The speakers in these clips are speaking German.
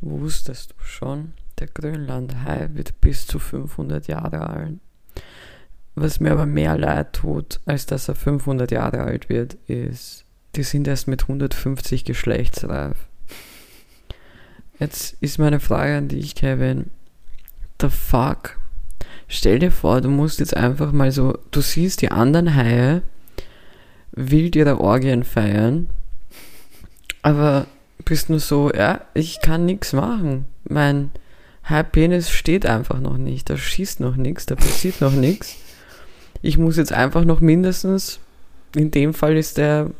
Wusstest du schon, der Grönlandhai wird bis zu 500 Jahre alt. Was mir aber mehr leid tut, als dass er 500 Jahre alt wird, ist, die sind erst mit 150 geschlechtsreif. Jetzt ist meine Frage an dich, Kevin. The fuck? Stell dir vor, du musst jetzt einfach mal so, du siehst die anderen Haie wild ihre Orgien feiern, aber bist nur so, ja, ich kann nichts machen. Mein Halbpenis steht einfach noch nicht, da schießt noch nichts, da passiert noch nichts. Ich muss jetzt einfach noch mindestens, in dem Fall ist der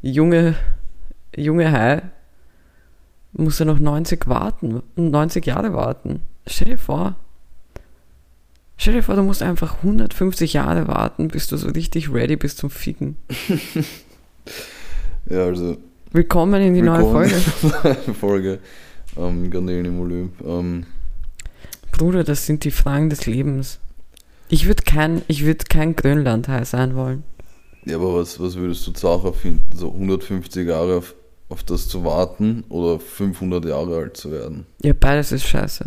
junge, junge Hai, muss er noch 90 warten, 90 Jahre warten. Stell dir vor. Stell dir vor, du musst einfach 150 Jahre warten, bis du so richtig ready bist zum Ficken. ja, also Willkommen in die Willkommen neue Folge. Folge ähm, Garnelen im Olymp. Ähm, Bruder, das sind die Fragen des Lebens. Ich würde kein, ich würd kein Grönlandhai sein wollen. ja, aber was, was würdest du Sache finden? So 150 Jahre auf, auf das zu warten oder 500 Jahre alt zu werden? Ja, beides ist scheiße.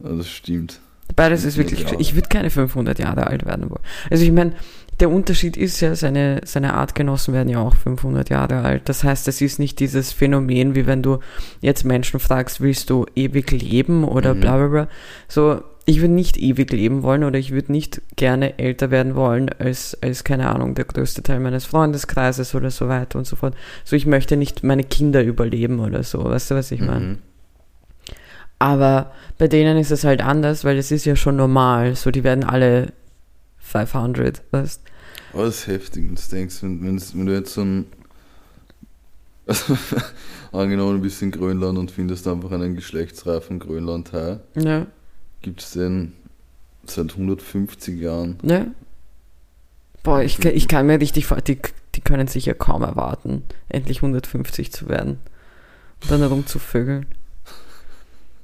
Ja, das stimmt. Beides ist 500 wirklich. Jahre. Ich würde keine 500 Jahre alt werden wollen. Also ich meine, der Unterschied ist ja, seine, seine Artgenossen werden ja auch 500 Jahre alt. Das heißt, es ist nicht dieses Phänomen, wie wenn du jetzt Menschen fragst, willst du ewig leben oder Mhm. bla bla bla. So, ich würde nicht ewig leben wollen oder ich würde nicht gerne älter werden wollen als, als, keine Ahnung, der größte Teil meines Freundeskreises oder so weiter und so fort. So, ich möchte nicht meine Kinder überleben oder so. Weißt du, was ich meine? Mhm. Aber bei denen ist es halt anders, weil es ist ja schon normal. So, die werden alle 500, weißt Aber das ist heftig, wenn du denkst, wenn, wenn du jetzt so ein. angenommen, du bist in Grönland und findest einfach einen geschlechtsreifen Grönlandhai. Ja, Gibt es den seit 150 Jahren? ja. Boah, ich, kann- ich kann mir richtig vor, die, die können sich ja kaum erwarten, endlich 150 zu werden. Und dann rumzuvögeln.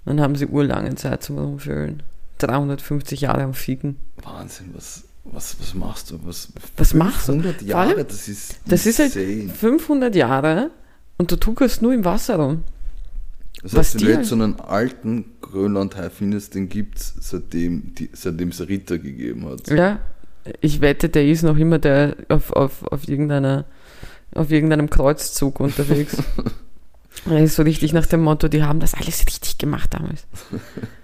Dann haben sie urlange Zeit zum Rumvögeln. 350 Jahre am Fiegen. Wahnsinn, was, was, was machst du? Was, Was machst du? 100 Vor Jahre, allem, das ist das ist halt- insane. 500 Jahre und du tuckerst nur im Wasser rum. Das was heißt, wenn du jetzt so einen alten Grönlandhai findest, den gibt es seitdem es Ritter gegeben hat. Ja, ich wette, der ist noch immer der auf, auf, auf, irgendeiner, auf irgendeinem Kreuzzug unterwegs. er ist so richtig nach dem Motto, die haben das alles richtig gemacht damals.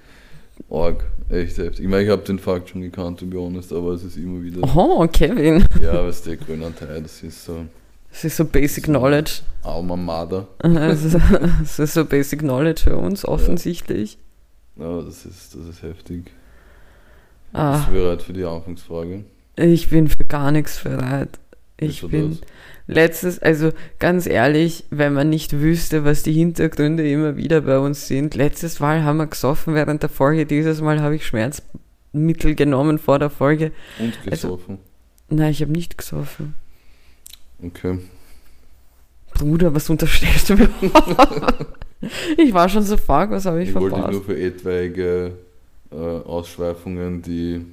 Org, echt heftig. Ich meine, ich habe den Fakt schon gekannt, to be honest, aber es ist immer wieder. Oh, Kevin. Ja, was der Grönlandhai, das ist so Das ist so Basic Knowledge. Alma Mater. Das ist, das ist so Basic Knowledge für uns, offensichtlich. Ja, das ist, das ist heftig. Ah, Bist du bereit für die Anfangsfrage? ich bin für gar nichts bereit. Ich bin das? Letztes, also ganz ehrlich, wenn man nicht wüsste, was die Hintergründe immer wieder bei uns sind. Letztes Mal haben wir gesoffen während der Folge, dieses Mal habe ich Schmerzmittel genommen vor der Folge. Und Also- gesoffen. Nein, ich habe nicht gesoffen. Okay. Bruder, was unterstellst du mir? ich war schon so fuck, was habe ich, Ich wollte dich verpasst? nur für etwaige äh, Ausschweifungen, die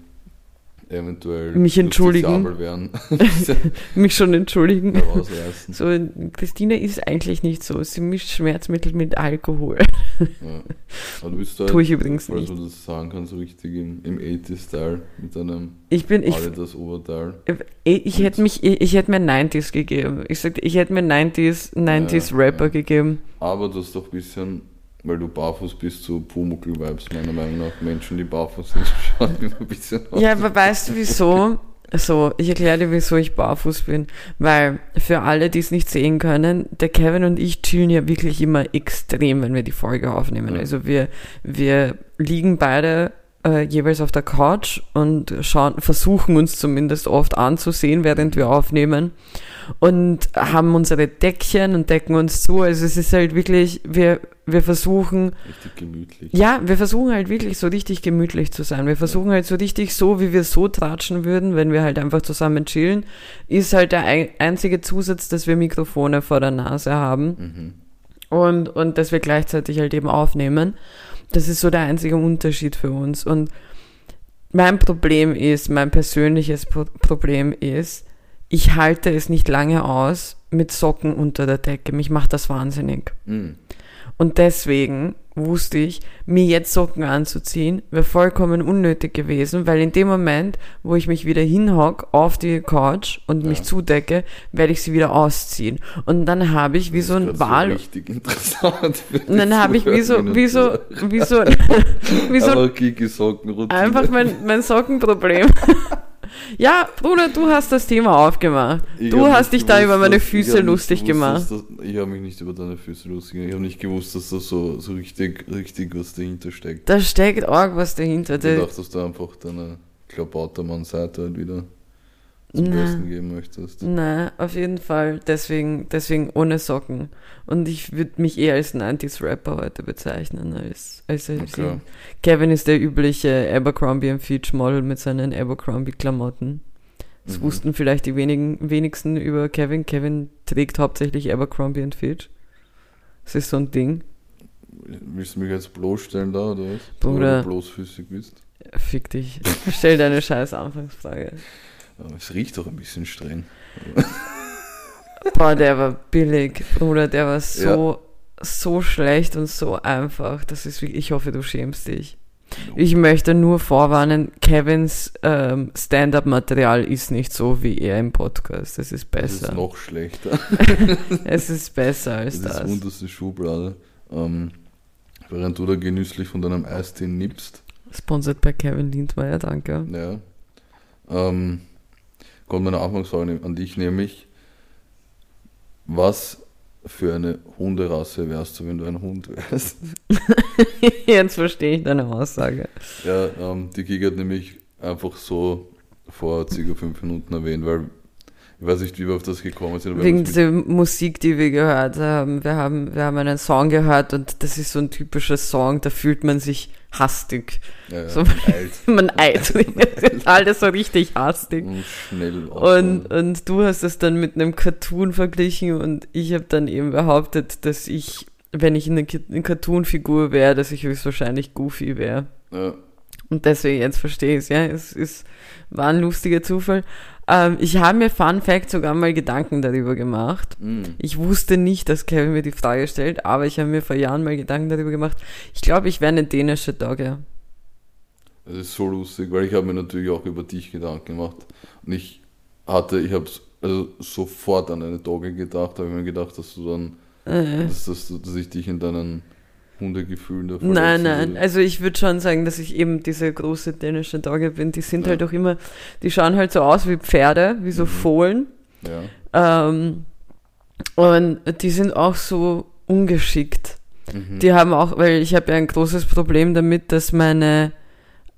eventuell Mich entschuldigen. Mich schon entschuldigen. So, Christine ist eigentlich nicht so. Sie mischt Schmerzmittel mit Alkohol. Ja. Aber du bist da, Tue ich übrigens falls nicht. du das sagen kannst, so richtig im, im 80s-Style mit einem Ich bin, ich, Adidas Oberteil. ich, ich hätte mich, ich, ich hätte mir 90s gegeben. Ich sagte, ich hätte mir 90s, 90s Ja, Rapper ja. gegeben. Aber du hast doch ein bisschen, weil du barfuß bist, so Pumuckl-Vibes, meiner Meinung nach. Menschen, die barfuß sind, schauen immer ein bisschen aus. Ja, aber weißt du wieso? So, ich erkläre dir, wieso ich barfuß bin. Weil für alle, die es nicht sehen können, der Kevin und ich chillen ja wirklich immer extrem, wenn wir die Folge aufnehmen. Ja. Also wir, wir liegen beide äh, jeweils auf der Couch und schauen, versuchen uns zumindest oft anzusehen, während wir aufnehmen. Und haben unsere Deckchen und decken uns zu. Also es ist halt wirklich, wir, wir versuchen, Richtig gemütlich. ja, wir versuchen halt wirklich so richtig gemütlich zu sein. Wir versuchen halt so richtig so, wie wir so tratschen würden, wenn wir halt einfach zusammen chillen, ist halt der ein- einzige Zusatz, dass wir Mikrofone vor der Nase haben Mhm. und, und dass wir gleichzeitig halt eben aufnehmen. Das ist so der einzige Unterschied für uns. Und mein Problem ist, mein persönliches Pro Problem ist, ich halte es nicht lange aus mit Socken unter der Decke. Mich macht das wahnsinnig. Mhm. Und deswegen wusste ich, mir jetzt Socken anzuziehen, wäre vollkommen unnötig gewesen, weil in dem Moment, wo ich mich wieder hinhock auf die Couch und mich Ja. zudecke, werde ich sie wieder ausziehen. Und dann habe ich wie so ein Das ist Wal. grad richtig interessant. Und dann habe ich wie so, wie so, wie so, wie so Kiki Sockenroutine. einfach mein, mein Sockenproblem. ja, Bruder, du hast das Thema aufgemacht. Ich du hast dich da gewusst, über meine Füße lustig gewusst, gemacht. Das, ich habe mich nicht über deine Füße lustig gemacht. Ich habe nicht gewusst, dass da so, so richtig, richtig was dahinter steckt. Da steckt arg was dahinter. Ich dachte, dass du einfach deine Klabautermann-Seite halt wieder zum Na. Besten geben möchtest. Nein, auf jeden Fall. Deswegen, deswegen ohne Socken. Und ich würde mich eher als 90s-Rapper heute bezeichnen, als, als, als Okay. Kevin ist der übliche Abercrombie Fitch Model mit seinen Abercrombie-Klamotten. Das Mhm. wussten vielleicht die wenigen, wenigsten über Kevin. Kevin trägt hauptsächlich Abercrombie Fitch. Das ist so ein Ding. Willst du mich jetzt bloßstellen da, oder was? Bruder. Du bloßfüßig bist. Fick dich. Stell deine scheiß Anfangsfrage. Aber es riecht doch ein bisschen streng. Boah, der war billig, Bruder, der war so, so schlecht und so einfach. Das ist wirklich, ich hoffe, du schämst dich. Ich möchte nur vorwarnen, Kevins ähm, Stand-up-Material ist nicht so wie er im Podcast. Es ist Das ist besser. noch schlechter. es ist besser als Das ist das. unterste Schublade. Ähm, während du da genüsslich von deinem Eistee nippst, Sponsored bei Kevin Lindmeier, danke. ja, ähm, kommt meine Anfangsfrage an dich, nämlich, was für eine Hunderasse wärst du, wenn du ein Hund wärst? Jetzt verstehe ich deine Aussage. Ja, ähm, die Giga hat nämlich einfach so vor circa fünf Minuten erwähnt, weil ich weiß nicht, wie wir auf das gekommen sind. Wegen dieser Musik, die wir gehört haben. Wir haben, wir haben einen Song gehört und das ist so ein typischer Song, da fühlt man sich hastig. ja, so- alt Man eilt. Alles so richtig hastig. und schnell Und, und du hast es dann mit einem Cartoon verglichen und ich habe dann eben behauptet, dass ich, wenn ich eine, eine Cartoon-Figur wäre, dass ich höchstwahrscheinlich Goofy wäre. ja, Und deswegen, jetzt verstehe ich es, ja. Es ist, war ein lustiger Zufall. Ähm, ich habe mir Fun Fact sogar mal Gedanken darüber gemacht. mm, Ich wusste nicht, dass Kevin mir die Frage stellt, aber ich habe mir vor Jahren mal Gedanken darüber gemacht. Ich glaube, ich wäre eine dänische Dogge. Das ist so lustig, weil ich habe mir natürlich auch über dich Gedanken gemacht. Und ich hatte, ich habe also sofort an eine Dogge gedacht, habe ich mir gedacht, dass du dann, Äh. dass, dass, dass ich dich in deinen Hundegefühlen da Nein, nein. Also ich würde schon sagen, dass ich eben diese große dänische Dogge bin. Die sind Ja. halt auch immer, die schauen halt so aus wie Pferde, wie so Mhm. Fohlen. Ja. Ähm, und die sind auch so ungeschickt. Mhm. Die haben auch, weil ich habe ja ein großes Problem damit, dass meine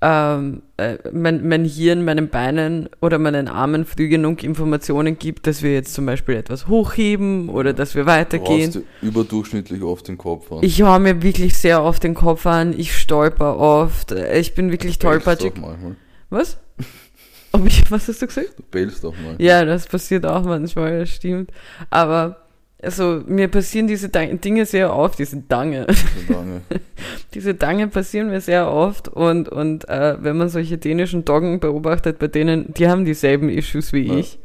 ähm, äh, mein, mein Hirn meinen Beinen oder meinen Armen früh genug Informationen gibt, dass wir jetzt zum Beispiel etwas hochheben oder dass wir du weitergehen. dir überdurchschnittlich oft den Kopf an. Ich hau mir wirklich sehr oft den Kopf an, ich stolper oft, äh, ich bin wirklich Du tollpatschig. auch manchmal. Was? Ob ich, was hast du gesagt? Du bellst auch mal. Ja, das passiert auch manchmal, das stimmt. Aber also mir passieren diese Dinge sehr oft, diese Dange. So lange. Diese Dange passieren mir sehr oft und, und äh, wenn man solche dänischen Doggen beobachtet, bei denen, die haben dieselben Issues wie Ja. ich,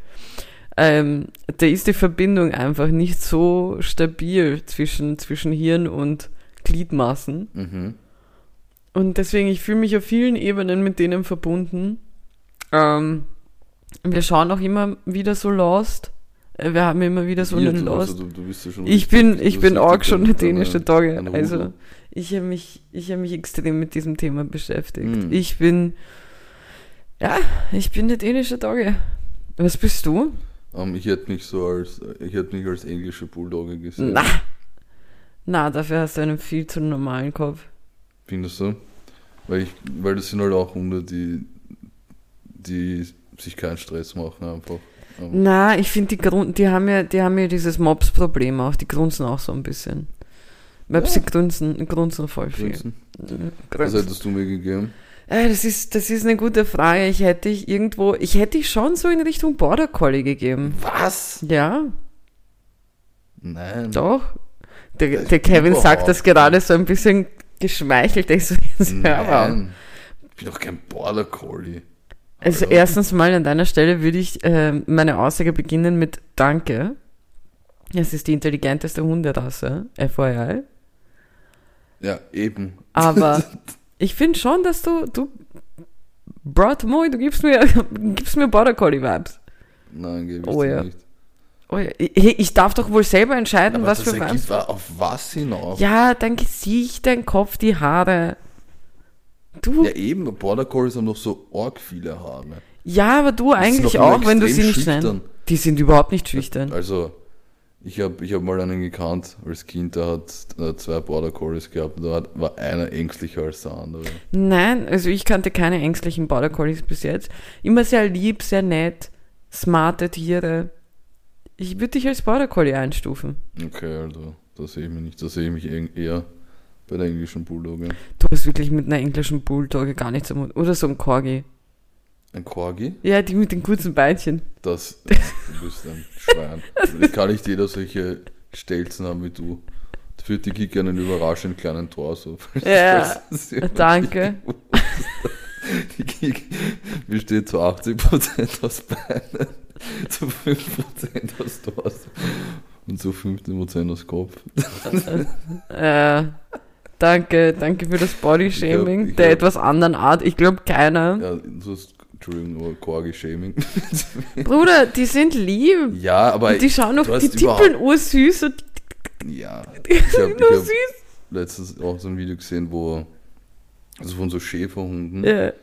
ähm, da ist die Verbindung einfach nicht so stabil zwischen, zwischen Hirn und Gliedmaßen. Mhm. Und deswegen, ich fühle mich auf vielen Ebenen mit denen verbunden. Ähm, wir schauen auch immer wieder so Lost. Äh, Wir haben immer wieder so einen Lost. also du, du bist ja schon Ich bin, ich bin auch schon eine ein- dänische Dogge. Also ich habe mich, ich habe mich extrem mit diesem Thema beschäftigt. Hm. Ich bin, ja, ich bin eine dänische Dogge. Was bist du? Ähm, ich hätte mich so als, ich hätte mich als englische Bulldogge gesehen. Na, na, dafür hast du einen viel zu normalen Kopf. Findest du? Weil ich, weil das sind halt auch Hunde, die, die sich keinen Stress machen einfach. Na, ich finde die Grund, die haben ja, die haben ja dieses Mops-Problem auch. Die grunzen auch so ein bisschen. Möpse Ja. grunzen, grunzen voll viel. Mhm, Was grunzen. hättest du mir gegeben? Äh, das ist, das ist eine gute Frage. Ich hätte dich irgendwo, ich hätte dich schon so in Richtung Border Collie gegeben. Was? Ja, Nein. doch. Der, der Kevin sagt das gerade so ein bisschen geschmeichelt. Ich so. Nein. Ich bin doch kein Border Collie. Also Hallo? erstens mal an deiner Stelle würde ich ähm, meine Aussage beginnen mit Danke. Es ist die intelligenteste Hunderasse, FYI. Ja, eben. Aber ich finde schon, dass du, du, Bro, Moi, du gibst mir, gibst mir Border Collie Vibes. Nein, gebe ich Oh ja. nicht. Oh ja, ich, ich darf doch wohl selber entscheiden, Aber was für Vibes. auf was hinaus? Ja, dein Gesicht, dein Kopf, die Haare. Du, Ja, eben, Border Collies haben noch so arg viele Haare. ja, aber du eigentlich auch, wenn du sie nicht schüchtern. Die sind überhaupt nicht schüchtern. Also, ich habe ich hab mal einen gekannt als Kind, der hat äh, zwei Border Collies gehabt und da hat, war einer ängstlicher als der andere. Nein, also ich kannte keine ängstlichen Border Collies bis jetzt. Immer sehr lieb, sehr nett, smarte Tiere. Ich würde dich als Border Collie einstufen. Okay, also, da sehe ich mich nicht. Da sehe ich mich eher bei der englischen Bulldogge. Du hast wirklich mit einer englischen Bulldogge gar nichts am Hut. Oder so ein Corgi. Ein Corgi? Ja, die mit den kurzen Beinchen. Das, du bist ein Schwein. Es kann nicht jeder solche Stelzen haben wie du. Für die Kick einen überraschend kleinen Torso. Ja, Das ist danke. Die Kick besteht zu 80% aus Beinen, zu 5% aus Torso und zu 15% aus Kopf. Äh, danke, danke für das Bodyshaming Ich ich der glaub- etwas anderen Art. Ich glaube keiner. Ja, so ist, Entschuldigung, aber Corgi-Shaming. Bruder, die sind lieb. Ja, aber Und die schauen noch, du die hast tippeln ursüß und Ja, die ich sind nur hab süß. letztens auch so ein Video gesehen, wo, also von so Schäferhunden, Ja.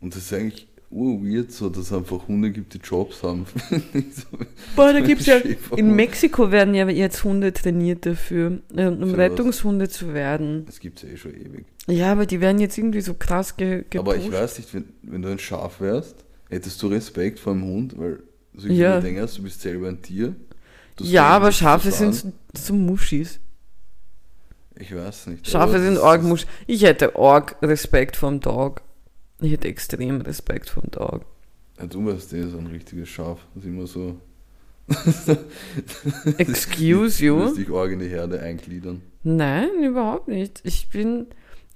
und das ist eigentlich urweird so, dass es einfach Hunde gibt, die Jobs haben. so, Boah, da gibt's ja, Schäferhund. in Mexiko werden ja jetzt Hunde trainiert dafür, äh, um Für was? Rettungshunde zu werden. Das gibt es eh schon ewig. Ja, aber die werden jetzt irgendwie so krass ge gepusht. Aber ich weiß nicht, wenn, wenn du ein Schaf wärst, hättest du Respekt vor einem Hund, weil so Ja. ja. denkst, du bist selber ein Tier. Ja, aber Schafe sind so, so Muschis. Ich weiß nicht. Schafe sind arg das- Musch. Ich hätte arg Respekt vom Dog. Ich hätte extrem Respekt vom Dog. Ja, du weißt, der ist ein richtiges Schaf. Das ist immer so. Excuse Du you? wirst dich arg in die Herde eingliedern. Nein, überhaupt nicht. Ich bin,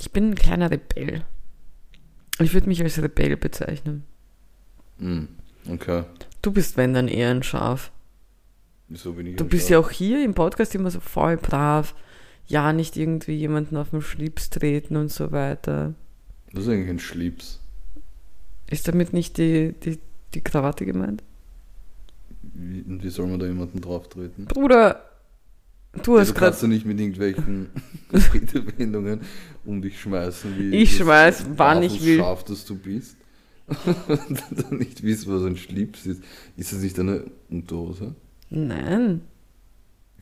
ich bin ein kleiner Rebell. Ich würde mich als Rebell bezeichnen. Hm, okay. Du bist, wenn dann eher ein Schaf. Wieso bin ich Du bist Schaf? ja auch hier im Podcast immer so voll brav. Ja, nicht irgendwie jemanden auf den Schlips treten und so weiter. Das ist eigentlich ein Schlips. Ist damit nicht die, die, die Krawatte gemeint? Wie, und wie soll man da jemanden drauf treten? Bruder, du hast du gerade kannst ja nicht mit irgendwelchen Redewendungen um dich schmeißen, wie Ich schmeiß, wann ich will. Schaf, das du bist. und dann nicht wissen, was ein Schlips ist. Ist das nicht eine Unterhose? Nein.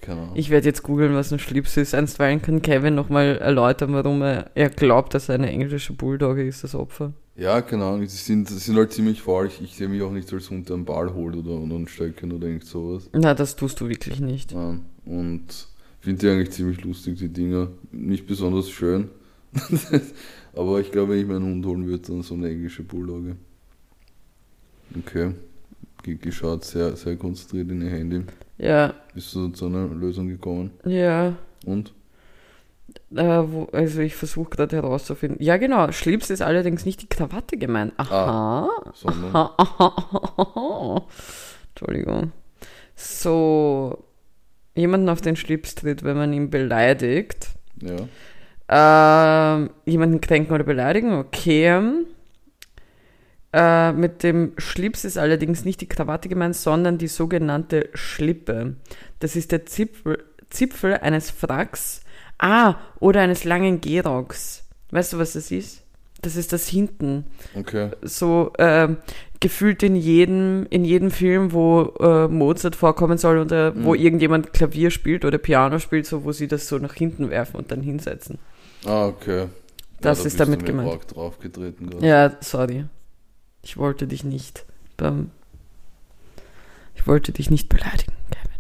Ahnung. Ich werde jetzt googeln, was ein Schlips ist. Einstweilen kann Kevin nochmal erläutern, warum er, er glaubt, dass er eine englische Bulldogge ist, das Opfer. ja, keine Ahnung. Die sind, die sind halt ziemlich faul. Ich, ich sehe mich auch nicht als Hund, der einen Ball holt oder, oder ein Stöckchen oder irgend sowas. Na, das tust du wirklich nicht. Ja, und finde die eigentlich ziemlich lustig, die Dinger. Nicht besonders schön. Aber ich glaube, wenn ich mir einen Hund holen würde, dann so eine englische Bulldogge. Okay. Gigi schaut sehr, sehr konzentriert in ihr Handy. Ja, Bist du zu einer Lösung gekommen? ja. Und? Äh, wo, also ich versuche gerade herauszufinden. Ja, genau. Schlips ist allerdings nicht die Krawatte gemeint. Aha. Sondern? Aha, aha, aha, aha. Entschuldigung. So, jemanden auf den Schlips tritt, wenn man ihn beleidigt. Ja. Ähm, jemanden kränken oder beleidigen, okay. Äh, mit dem Schlips ist allerdings nicht die Krawatte gemeint, sondern die sogenannte Schlippe. Das ist der Zipfel, Zipfel eines Fracks, ah, oder eines langen Gehrocks. Weißt du, was das ist? Das ist das hinten. Okay. So äh, gefühlt in jedem, in jedem Film, wo äh, Mozart vorkommen soll oder wo Mhm. irgendjemand Klavier spielt oder Piano spielt, so wo sie das so nach hinten werfen und dann hinsetzen. Ah, okay. Das da ist damit gemeint. Ja, sorry. Ich wollte dich nicht beim. Ich wollte dich nicht beleidigen, Kevin.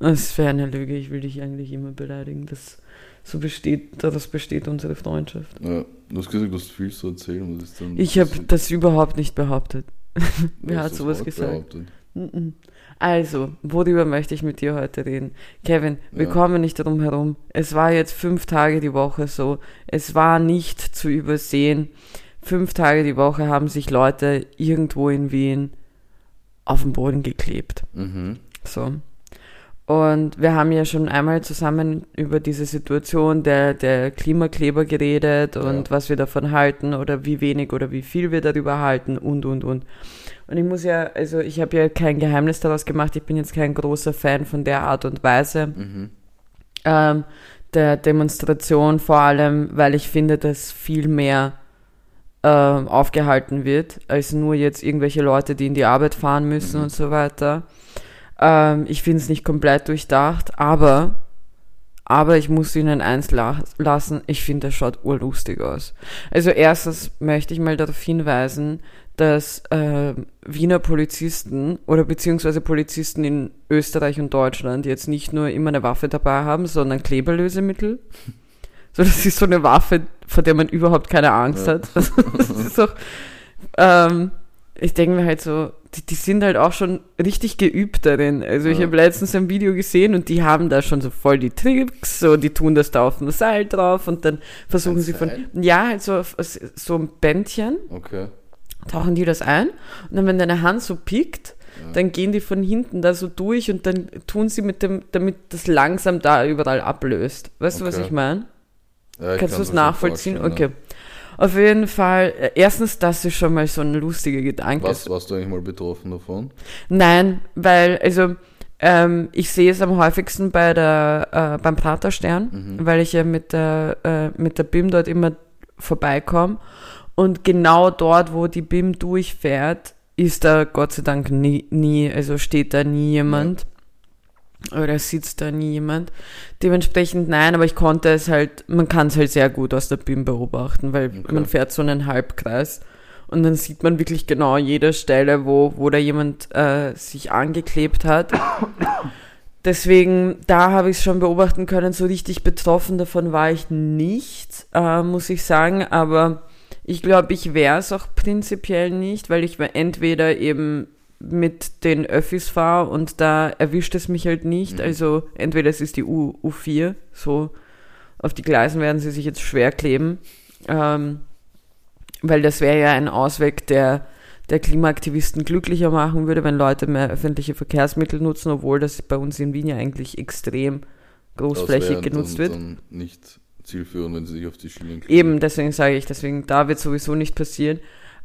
Das wäre eine Lüge, ich will dich eigentlich immer beleidigen. Das so besteht, daraus besteht unsere Freundschaft. Ja, du hast gesagt, du hast viel zu erzählen. Was ist dann, Ich habe das überhaupt nicht behauptet. Wer hat das sowas gesagt? behauptet. Also, worüber möchte ich mit dir heute reden? Kevin, wir Ja. kommen nicht drum herum. Es war jetzt fünf Tage die Woche so. Es war nicht zu übersehen. Fünf Tage die Woche haben sich Leute irgendwo in Wien auf den Boden geklebt. Mhm. So. Und wir haben ja schon einmal zusammen über diese Situation der, der Klimakleber geredet und Ja. was wir davon halten oder wie wenig oder wie viel wir darüber halten und, und, und. Und ich muss ja, also ich habe ja kein Geheimnis daraus gemacht, ich bin jetzt kein großer Fan von der Art und Weise Mhm. ähm, der Demonstration, vor allem, weil ich finde, dass viel mehr ähm, aufgehalten wird, als nur jetzt irgendwelche Leute, die in die Arbeit fahren müssen Mhm. und so weiter. Ähm, ich finde es nicht komplett durchdacht, aber, aber ich muss Ihnen eins la lassen, ich finde, das schaut urlustig aus. Also erstens möchte ich mal darauf hinweisen, dass ähm, Wiener Polizisten oder beziehungsweise Polizisten in Österreich und Deutschland jetzt nicht nur immer eine Waffe dabei haben, sondern Kleberlösemittel. So, das ist so eine Waffe, vor der man überhaupt keine Angst Ja. hat. das ist auch, ähm, ich denke mir halt so, die, die sind halt auch schon richtig geübt darin. Also ich Ja. habe letztens ein Video gesehen und die haben da schon so voll die Tricks, so die tun das da auf dem Seil drauf und dann versuchen Ein sie von, Seil? ja, halt so, auf- so ein Bändchen, Okay. tauchen die das ein und dann wenn deine Hand so pickt, Ja. dann gehen die von hinten da so durch und dann tun sie mit dem, damit das langsam da überall ablöst. Weißt du, was Okay. ich meine? Ja, Kannst du es nachvollziehen? Okay. Auf jeden Fall, äh, erstens, das ist schon mal so ein lustiger Gedanke. Ja. Was, warst du eigentlich mal betroffen davon? Nein, weil, also, ähm, ich sehe es am häufigsten bei der, äh, beim Praterstern, Mhm. weil ich ja mit der, äh, mit der BIM dort immer vorbeikomme. Und genau dort, wo die BIM durchfährt, ist da Gott sei Dank nie, nie also steht da nie jemand. Oder sitzt da nie jemand. Dementsprechend nein, aber ich konnte es halt, man kann es halt sehr gut aus der BIM beobachten, weil Okay. man fährt so einen Halbkreis und dann sieht man wirklich genau jede Stelle, wo, wo da jemand äh, sich angeklebt hat. Deswegen, da habe ich es schon beobachten können, so richtig betroffen davon war ich nicht, äh, muss ich sagen, aber ich glaube, ich wäre es auch prinzipiell nicht, weil ich entweder eben mit den Öffis fahre und da erwischt es mich halt nicht. Mhm. Also entweder es ist die U, U4, so auf die Gleisen werden sie sich jetzt schwer kleben, ähm, weil das wäre ja ein Ausweg, der der Klimaaktivisten glücklicher machen würde, wenn Leute mehr öffentliche Verkehrsmittel nutzen, obwohl das bei uns in Wien ja eigentlich extrem großflächig genutzt dann, wird. Dann nicht zielführend, wenn sie sich auf die Schienen kleben. Eben, deswegen sage ich, deswegen, da wird sowieso nicht passieren.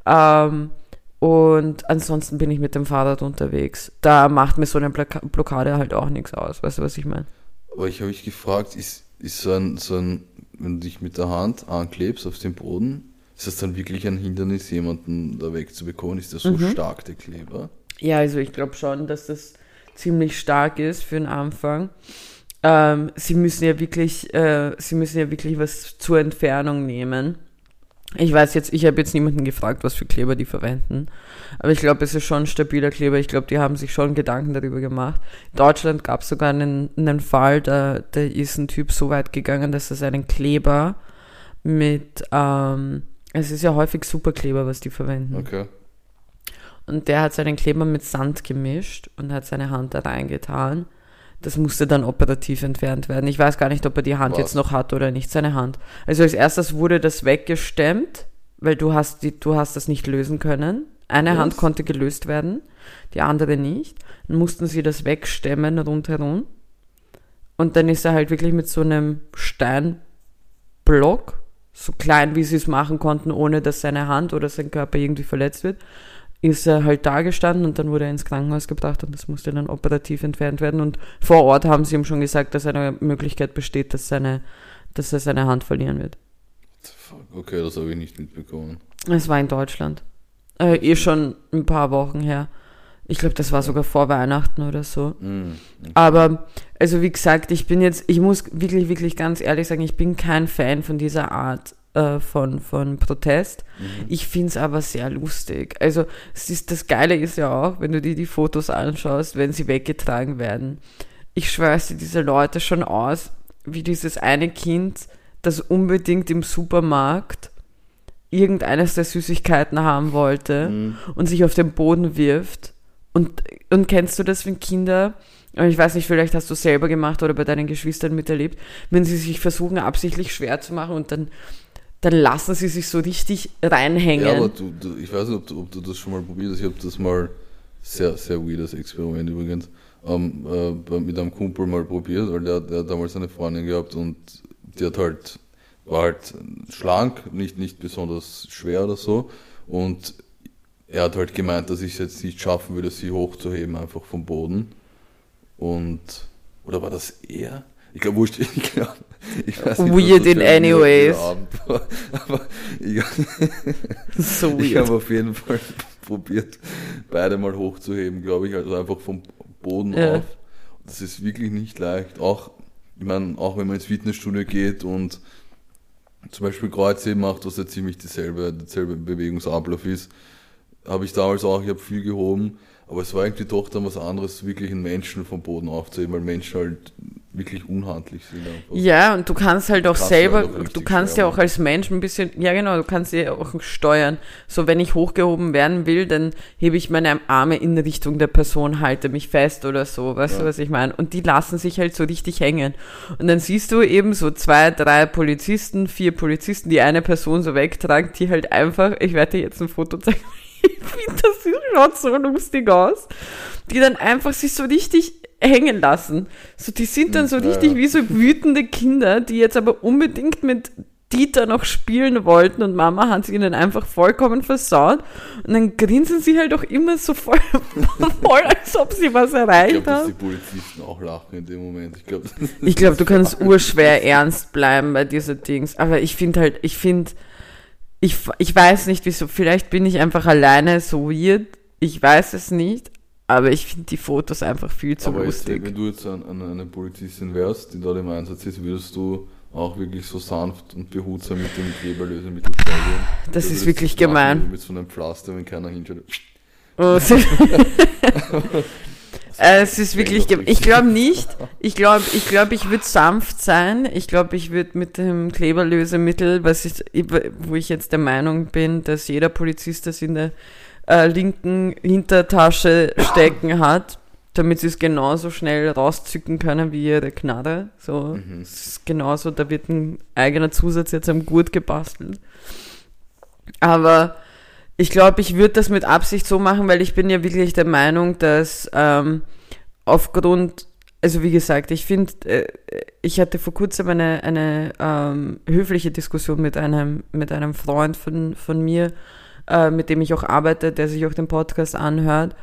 Ähm, und ansonsten bin ich mit dem Fahrrad unterwegs. Da macht mir so eine Block Blockade halt auch nichts aus. Weißt du, was ich meine? Aber ich habe mich gefragt, ist, ist so ein, so ein, wenn du dich mit der Hand anklebst auf den Boden, ist das dann wirklich ein Hindernis, jemanden da wegzubekommen? Ist der so Mhm. stark, der Kleber? Ja, also ich glaube schon, dass das ziemlich stark ist für den Anfang. Ähm, sie müssen ja wirklich, äh, sie müssen ja wirklich was zur Entfernung nehmen. Ich weiß jetzt, ich habe jetzt niemanden gefragt, was für Kleber die verwenden. Aber ich glaube, es ist schon ein stabiler Kleber. Ich glaube, die haben sich schon Gedanken darüber gemacht. In Deutschland gab es sogar einen, einen Fall, da, da ist ein Typ so weit gegangen, dass er seinen Kleber mit, ähm, es ist ja häufig Superkleber, was die verwenden. Okay. Und der hat seinen Kleber mit Sand gemischt und hat seine Hand da reingetan. Das musste dann operativ entfernt werden. Ich weiß gar nicht, ob er die Hand Was? jetzt noch hat oder nicht, seine Hand. Also als erstes wurde das weggestemmt, weil du hast, die, du hast das nicht lösen können. Eine Was? Hand konnte gelöst werden, die andere nicht. Dann mussten sie das wegstemmen rundherum. Und dann ist er halt wirklich mit so einem Steinblock, so klein wie sie es machen konnten, ohne dass seine Hand oder sein Körper irgendwie verletzt wird, ist er halt da gestanden und dann wurde er ins Krankenhaus gebracht und das musste dann operativ entfernt werden. Und vor Ort haben sie ihm schon gesagt, dass eine Möglichkeit besteht, dass, seine, dass er seine Hand verlieren wird. Okay, das habe ich nicht mitbekommen. Es war in Deutschland. Äh, eh schon ein paar Wochen her. Ich glaube, das war sogar vor Weihnachten oder so. Okay. Aber, also wie gesagt, ich bin jetzt, ich muss wirklich, wirklich ganz ehrlich sagen, ich bin kein Fan von dieser Art äh, von, von Protest. Mhm. Ich finde es aber sehr lustig. Also, es ist, das Geile ist ja auch, wenn du dir die Fotos anschaust, wenn sie weggetragen werden. Ich schwör's dir diese Leute schon aus, wie dieses eine Kind, das unbedingt im Supermarkt irgendeines der Süßigkeiten haben wollte Mhm. und sich auf den Boden wirft. Und, und kennst du das, wenn Kinder, ich weiß nicht, vielleicht hast du selber gemacht oder bei deinen Geschwistern miterlebt, wenn sie sich versuchen, absichtlich schwer zu machen und dann, dann lassen sie sich so richtig reinhängen. Ja, aber du, du, ich weiß nicht, ob du, ob du das schon mal probiert hast. Ich habe das mal, sehr, sehr weirdes Experiment übrigens, ähm, äh, mit einem Kumpel mal probiert, weil der, der hat damals eine Freundin gehabt und die hat halt, war halt schlank, nicht, nicht besonders schwer oder so. Und er hat halt gemeint, dass ich es jetzt nicht schaffen würde, sie hochzuheben, einfach vom Boden. Und, oder war das er? Ich glaube, wurscht, ich, glaub, ich weiß nicht, Weird in any ways. Ich, So ich habe auf jeden Fall probiert, beide mal hochzuheben, glaube ich, also einfach vom Boden Ja. auf. Das ist wirklich nicht leicht. Auch, ich meine, auch wenn man ins Fitnessstudio geht und zum Beispiel Kreuzheben macht, was ja ziemlich dieselbe, derselbe Bewegungsablauf ist, habe ich damals auch, ich habe viel gehoben, aber es war irgendwie doch dann was anderes, wirklich einen Menschen vom Boden aufzuheben, weil Menschen halt wirklich unhandlich sind. Einfach. Ja, und du kannst halt auch du selber, halt auch du kannst ja auch als Mensch ein bisschen, ja genau, du kannst ja auch steuern. So, wenn ich hochgehoben werden will, dann hebe ich meine Arme in Richtung der Person, halte mich fest oder so, weißt du, Ja. was ich meine? Und die lassen sich halt so richtig hängen. Und dann siehst du eben so zwei, drei Polizisten, vier Polizisten, die eine Person so wegtragen, die halt einfach, ich werde dir jetzt ein Foto zeigen, ich finde, das schaut so lustig aus, die dann einfach sich so richtig hängen lassen. So, die sind dann so richtig ja. wie so wütende Kinder, die jetzt aber unbedingt mit Dieter noch spielen wollten und Mama hat es ihnen einfach vollkommen versaut. Und dann grinsen sie halt auch immer so voll, voll als ob sie was Ich erreicht glaube, dass die haben. Polizisten auch lachen in dem Moment. Ich glaube, Ich glaube, du kannst urschwer ernst bleiben bei diesen Dings. Aber ich finde halt, ich finde, ich, ich weiß nicht wieso, vielleicht bin ich einfach alleine so weird. Ich weiß es nicht. Aber ich finde die Fotos einfach viel zu Aber jetzt, lustig. wenn du jetzt an, an eine Polizistin wärst, die dort im Einsatz ist, würdest du auch wirklich so sanft und behutsam mit dem Kleberlösemittel vorgehen? Das Du ist würdest wirklich das gemein. Mit so einem Pflaster, wenn keiner hinschaut. Oh, ist- Äh, es ist wirklich, ich glaube nicht. Ich glaube, ich glaube, ich würde sanft sein. Ich glaube, ich würde mit dem Kleberlösemittel, was ich, wo ich jetzt der Meinung bin, dass jeder Polizist das in der äh, linken Hintertasche stecken hat, damit sie es genauso schnell rauszücken können wie ihre Knarre. So, Mhm. es ist genauso. Da wird ein eigener Zusatz jetzt am Gurt gebastelt. Aber ich glaube, ich würde das mit Absicht so machen, weil ich bin ja wirklich der Meinung, dass ähm, aufgrund, also wie gesagt, ich finde, äh, ich hatte vor kurzem eine, eine ähm, höfliche Diskussion mit einem, mit einem Freund von, von mir, äh, mit dem ich auch arbeite, der sich auch den Podcast anhört,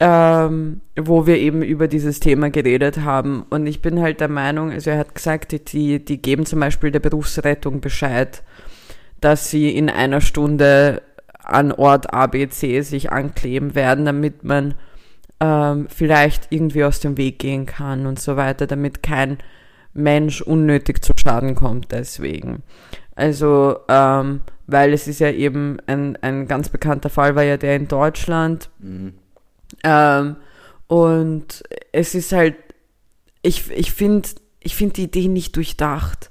ähm, wo wir eben über dieses Thema geredet haben. Und ich bin halt der Meinung, also er hat gesagt, die- die, die geben zum Beispiel der Berufsrettung Bescheid, dass sie in einer Stunde an Ort ABC sich ankleben werden, damit man ähm, vielleicht irgendwie aus dem Weg gehen kann und so weiter, damit kein Mensch unnötig zu Schaden kommt deswegen. Also, ähm, weil es ist ja eben ein, ein ganz bekannter Fall, war ja der in Deutschland, Mhm. ähm, und es ist halt, ich, ich finde ich find die Idee nicht durchdacht.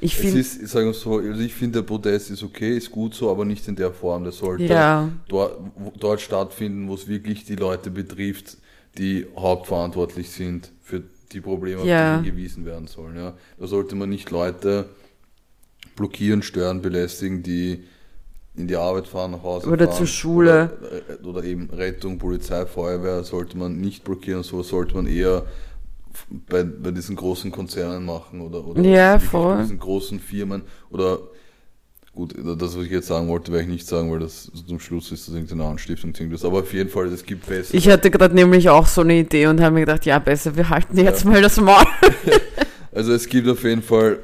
Ich finde, ist, ich sage so, also ich finde, der Protest ist okay, ist gut so, aber nicht in der Form. Der sollte ja, dort, dort stattfinden, wo es wirklich die Leute betrifft, die hauptverantwortlich sind für die Probleme, auf Ja. die hingewiesen werden sollen. Ja. Da sollte man nicht Leute blockieren, stören, belästigen, die in die Arbeit fahren, nach Hause Oder fahren. zur Schule. Oder, oder eben Rettung, Polizei, Feuerwehr sollte man nicht blockieren, so sollte man eher bei, bei diesen großen Konzernen machen oder, oder Ja, voll. bei diesen großen Firmen oder gut, das, was ich jetzt sagen wollte, werde ich nicht sagen, weil das zum Schluss ist das irgendeine Anstiftung, irgendwas. aber auf jeden Fall, es gibt bessere. ich hatte gerade nämlich auch so eine Idee und habe mir gedacht, ja, besser, wir halten jetzt mal das Maul. Also es gibt auf jeden Fall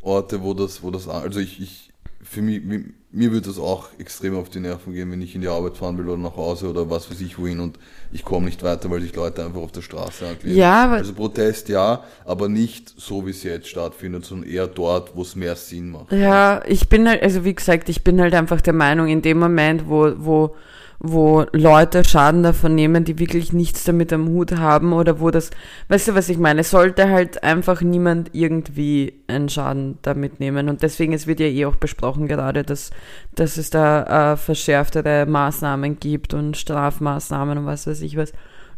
Orte, wo das, wo das, also ich, ich für mich, mir, mir würde das auch extrem auf die Nerven gehen, wenn ich in die Arbeit fahren will oder nach Hause oder was weiß ich wohin und ich komme nicht weiter, weil sich Leute einfach auf der Straße ankleben. Ja, aber Also Protest ja, aber nicht so, wie es jetzt stattfindet, sondern eher dort, wo es mehr Sinn macht. Ja, ich bin halt, also wie gesagt, ich bin halt einfach der Meinung, in dem Moment, wo, wo, wo Leute Schaden davon nehmen, die wirklich nichts damit am Hut haben oder wo das, weißt du, was ich meine, es sollte halt einfach niemand irgendwie einen Schaden damit nehmen und deswegen, es wird ja eh auch besprochen gerade, dass, dass es da äh, verschärftere Maßnahmen gibt und Strafmaßnahmen und was weiß ich was.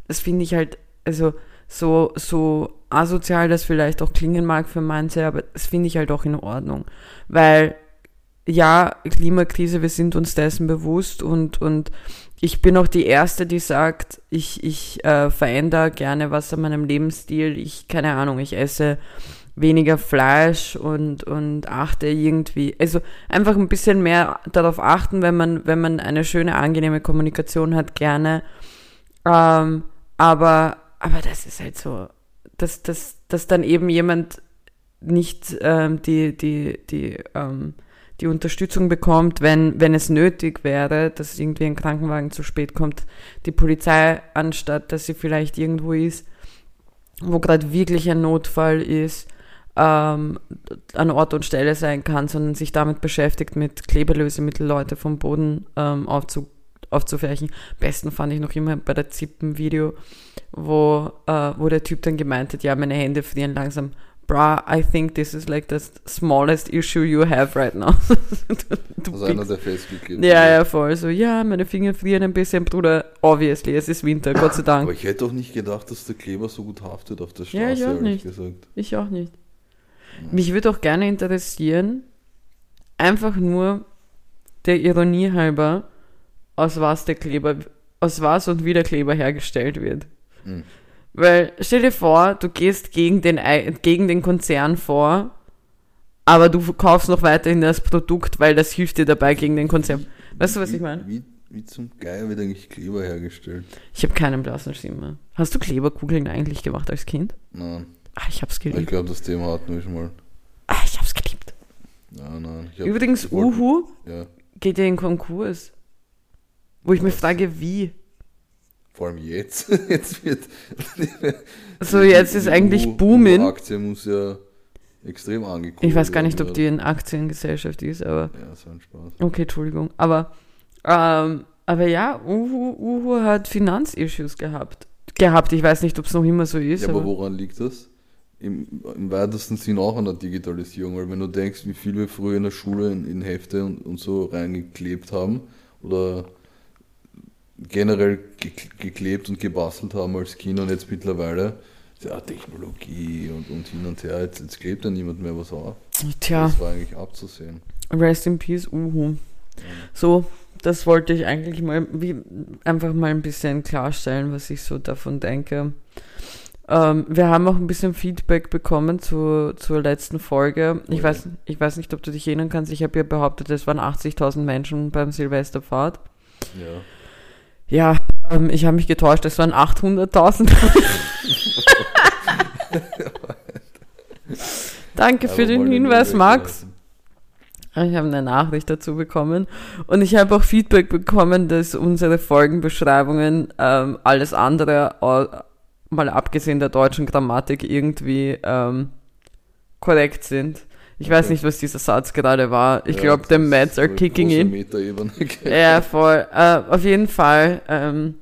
Das finde ich halt, also so, so asozial das vielleicht auch klingen mag für manche, aber das finde ich halt auch in Ordnung. Weil ja, Klimakrise, wir sind uns dessen bewusst und, und ich bin auch die Erste, die sagt, ich, ich äh, verändere gerne was an meinem Lebensstil. Ich, keine Ahnung, ich esse weniger Fleisch und, und achte irgendwie, also einfach ein bisschen mehr darauf achten, wenn man, wenn man eine schöne, angenehme Kommunikation hat, gerne. Ähm, aber, aber das ist halt so, dass, dass, dass dann eben jemand nicht ähm, die, die, die, ähm, die Unterstützung bekommt, wenn, wenn es nötig wäre, dass irgendwie ein Krankenwagen zu spät kommt, die Polizei, anstatt dass sie vielleicht irgendwo ist, wo gerade wirklich ein Notfall ist, ähm, an Ort und Stelle sein kann, sondern sich damit beschäftigt, mit Kleberlösemittel Leute vom Boden ähm, aufzu, aufzufärchen. Besten fand ich noch immer bei der Zippen-Video, wo, äh, wo der Typ dann gemeint hat, ja, meine Hände frieren langsam bruh, I think this is like the smallest issue you have right now. du also einer, der festgeklebt Ja, ja, voll. So, ja, meine Finger frieren ein bisschen, Bruder. Obviously, es ist Winter, Gott sei Dank. Aber ich hätte auch nicht gedacht, dass der Kleber so gut haftet auf der Straße, ja, ich auch nicht. gesagt. Ich auch nicht. Mich würde auch gerne interessieren, einfach nur der Ironie halber, aus was der Kleber, aus was und wie der Kleber hergestellt wird. Mhm. Weil stell dir vor, du gehst gegen den, gegen den Konzern vor, aber du verkaufst noch weiterhin das Produkt, weil das hilft dir dabei gegen den Konzern. Weißt du, was ich meine? Wie, wie zum Geier wird eigentlich Kleber hergestellt? Ich habe keinen blassen Schimmer. Hast du Kleberkugeln eigentlich gemacht als Kind? Nein. Ach, ich hab's geliebt. Ich glaube, das Thema hatten wir schon mal. Ach, ich hab's geliebt. Nein, nein. Übrigens, Uhu ja. geht ja in Konkurs. Wo ich was? mich frage, wie? Vor allem jetzt. jetzt wird. so, jetzt ist eigentlich U Boomen. Aktie muss ja extrem angekommen Ich weiß gar nicht, ob die eine Aktiengesellschaft ist, aber. Ja, so ein Spaß. Okay, Entschuldigung. Aber, ähm, aber ja, Uhu, Uhu hat Finanzissues gehabt. Gehabt, ich weiß nicht, ob es noch immer so ist. Ja, aber, aber woran liegt das? Im, Im, weitesten Sinn auch an der Digitalisierung, weil wenn du denkst, wie viel wir früher in der Schule in, in Hefte und, und so reingeklebt haben oder generell geklebt und gebastelt haben als Kinder und jetzt mittlerweile ja, Technologie und, und hin und her, jetzt, jetzt klebt ja niemand mehr was auf. Tja. Das war eigentlich abzusehen. Rest in Peace, Uhu. So, das wollte ich eigentlich mal wie, einfach mal ein bisschen klarstellen, was ich so davon denke. Ähm, wir haben auch ein bisschen Feedback bekommen zu, zur letzten Folge. Ich, oh, weiß, ich weiß nicht, ob du dich erinnern kannst. Ich habe ja behauptet, es waren 80.000 Menschen beim Silvesterpfad. Ja. Ja, ähm, ich habe mich getäuscht, es waren 800.000. Danke für den Hinweis, Max. Ich habe eine Nachricht dazu bekommen und ich habe auch Feedback bekommen, dass unsere Folgenbeschreibungen ähm, alles andere, mal abgesehen der deutschen Grammatik, irgendwie ähm, korrekt sind. Ich okay. weiß nicht, was dieser Satz gerade war. Ich ja, glaube, the Mets are kicking in. ja, voll. Äh, auf jeden Fall. Ähm,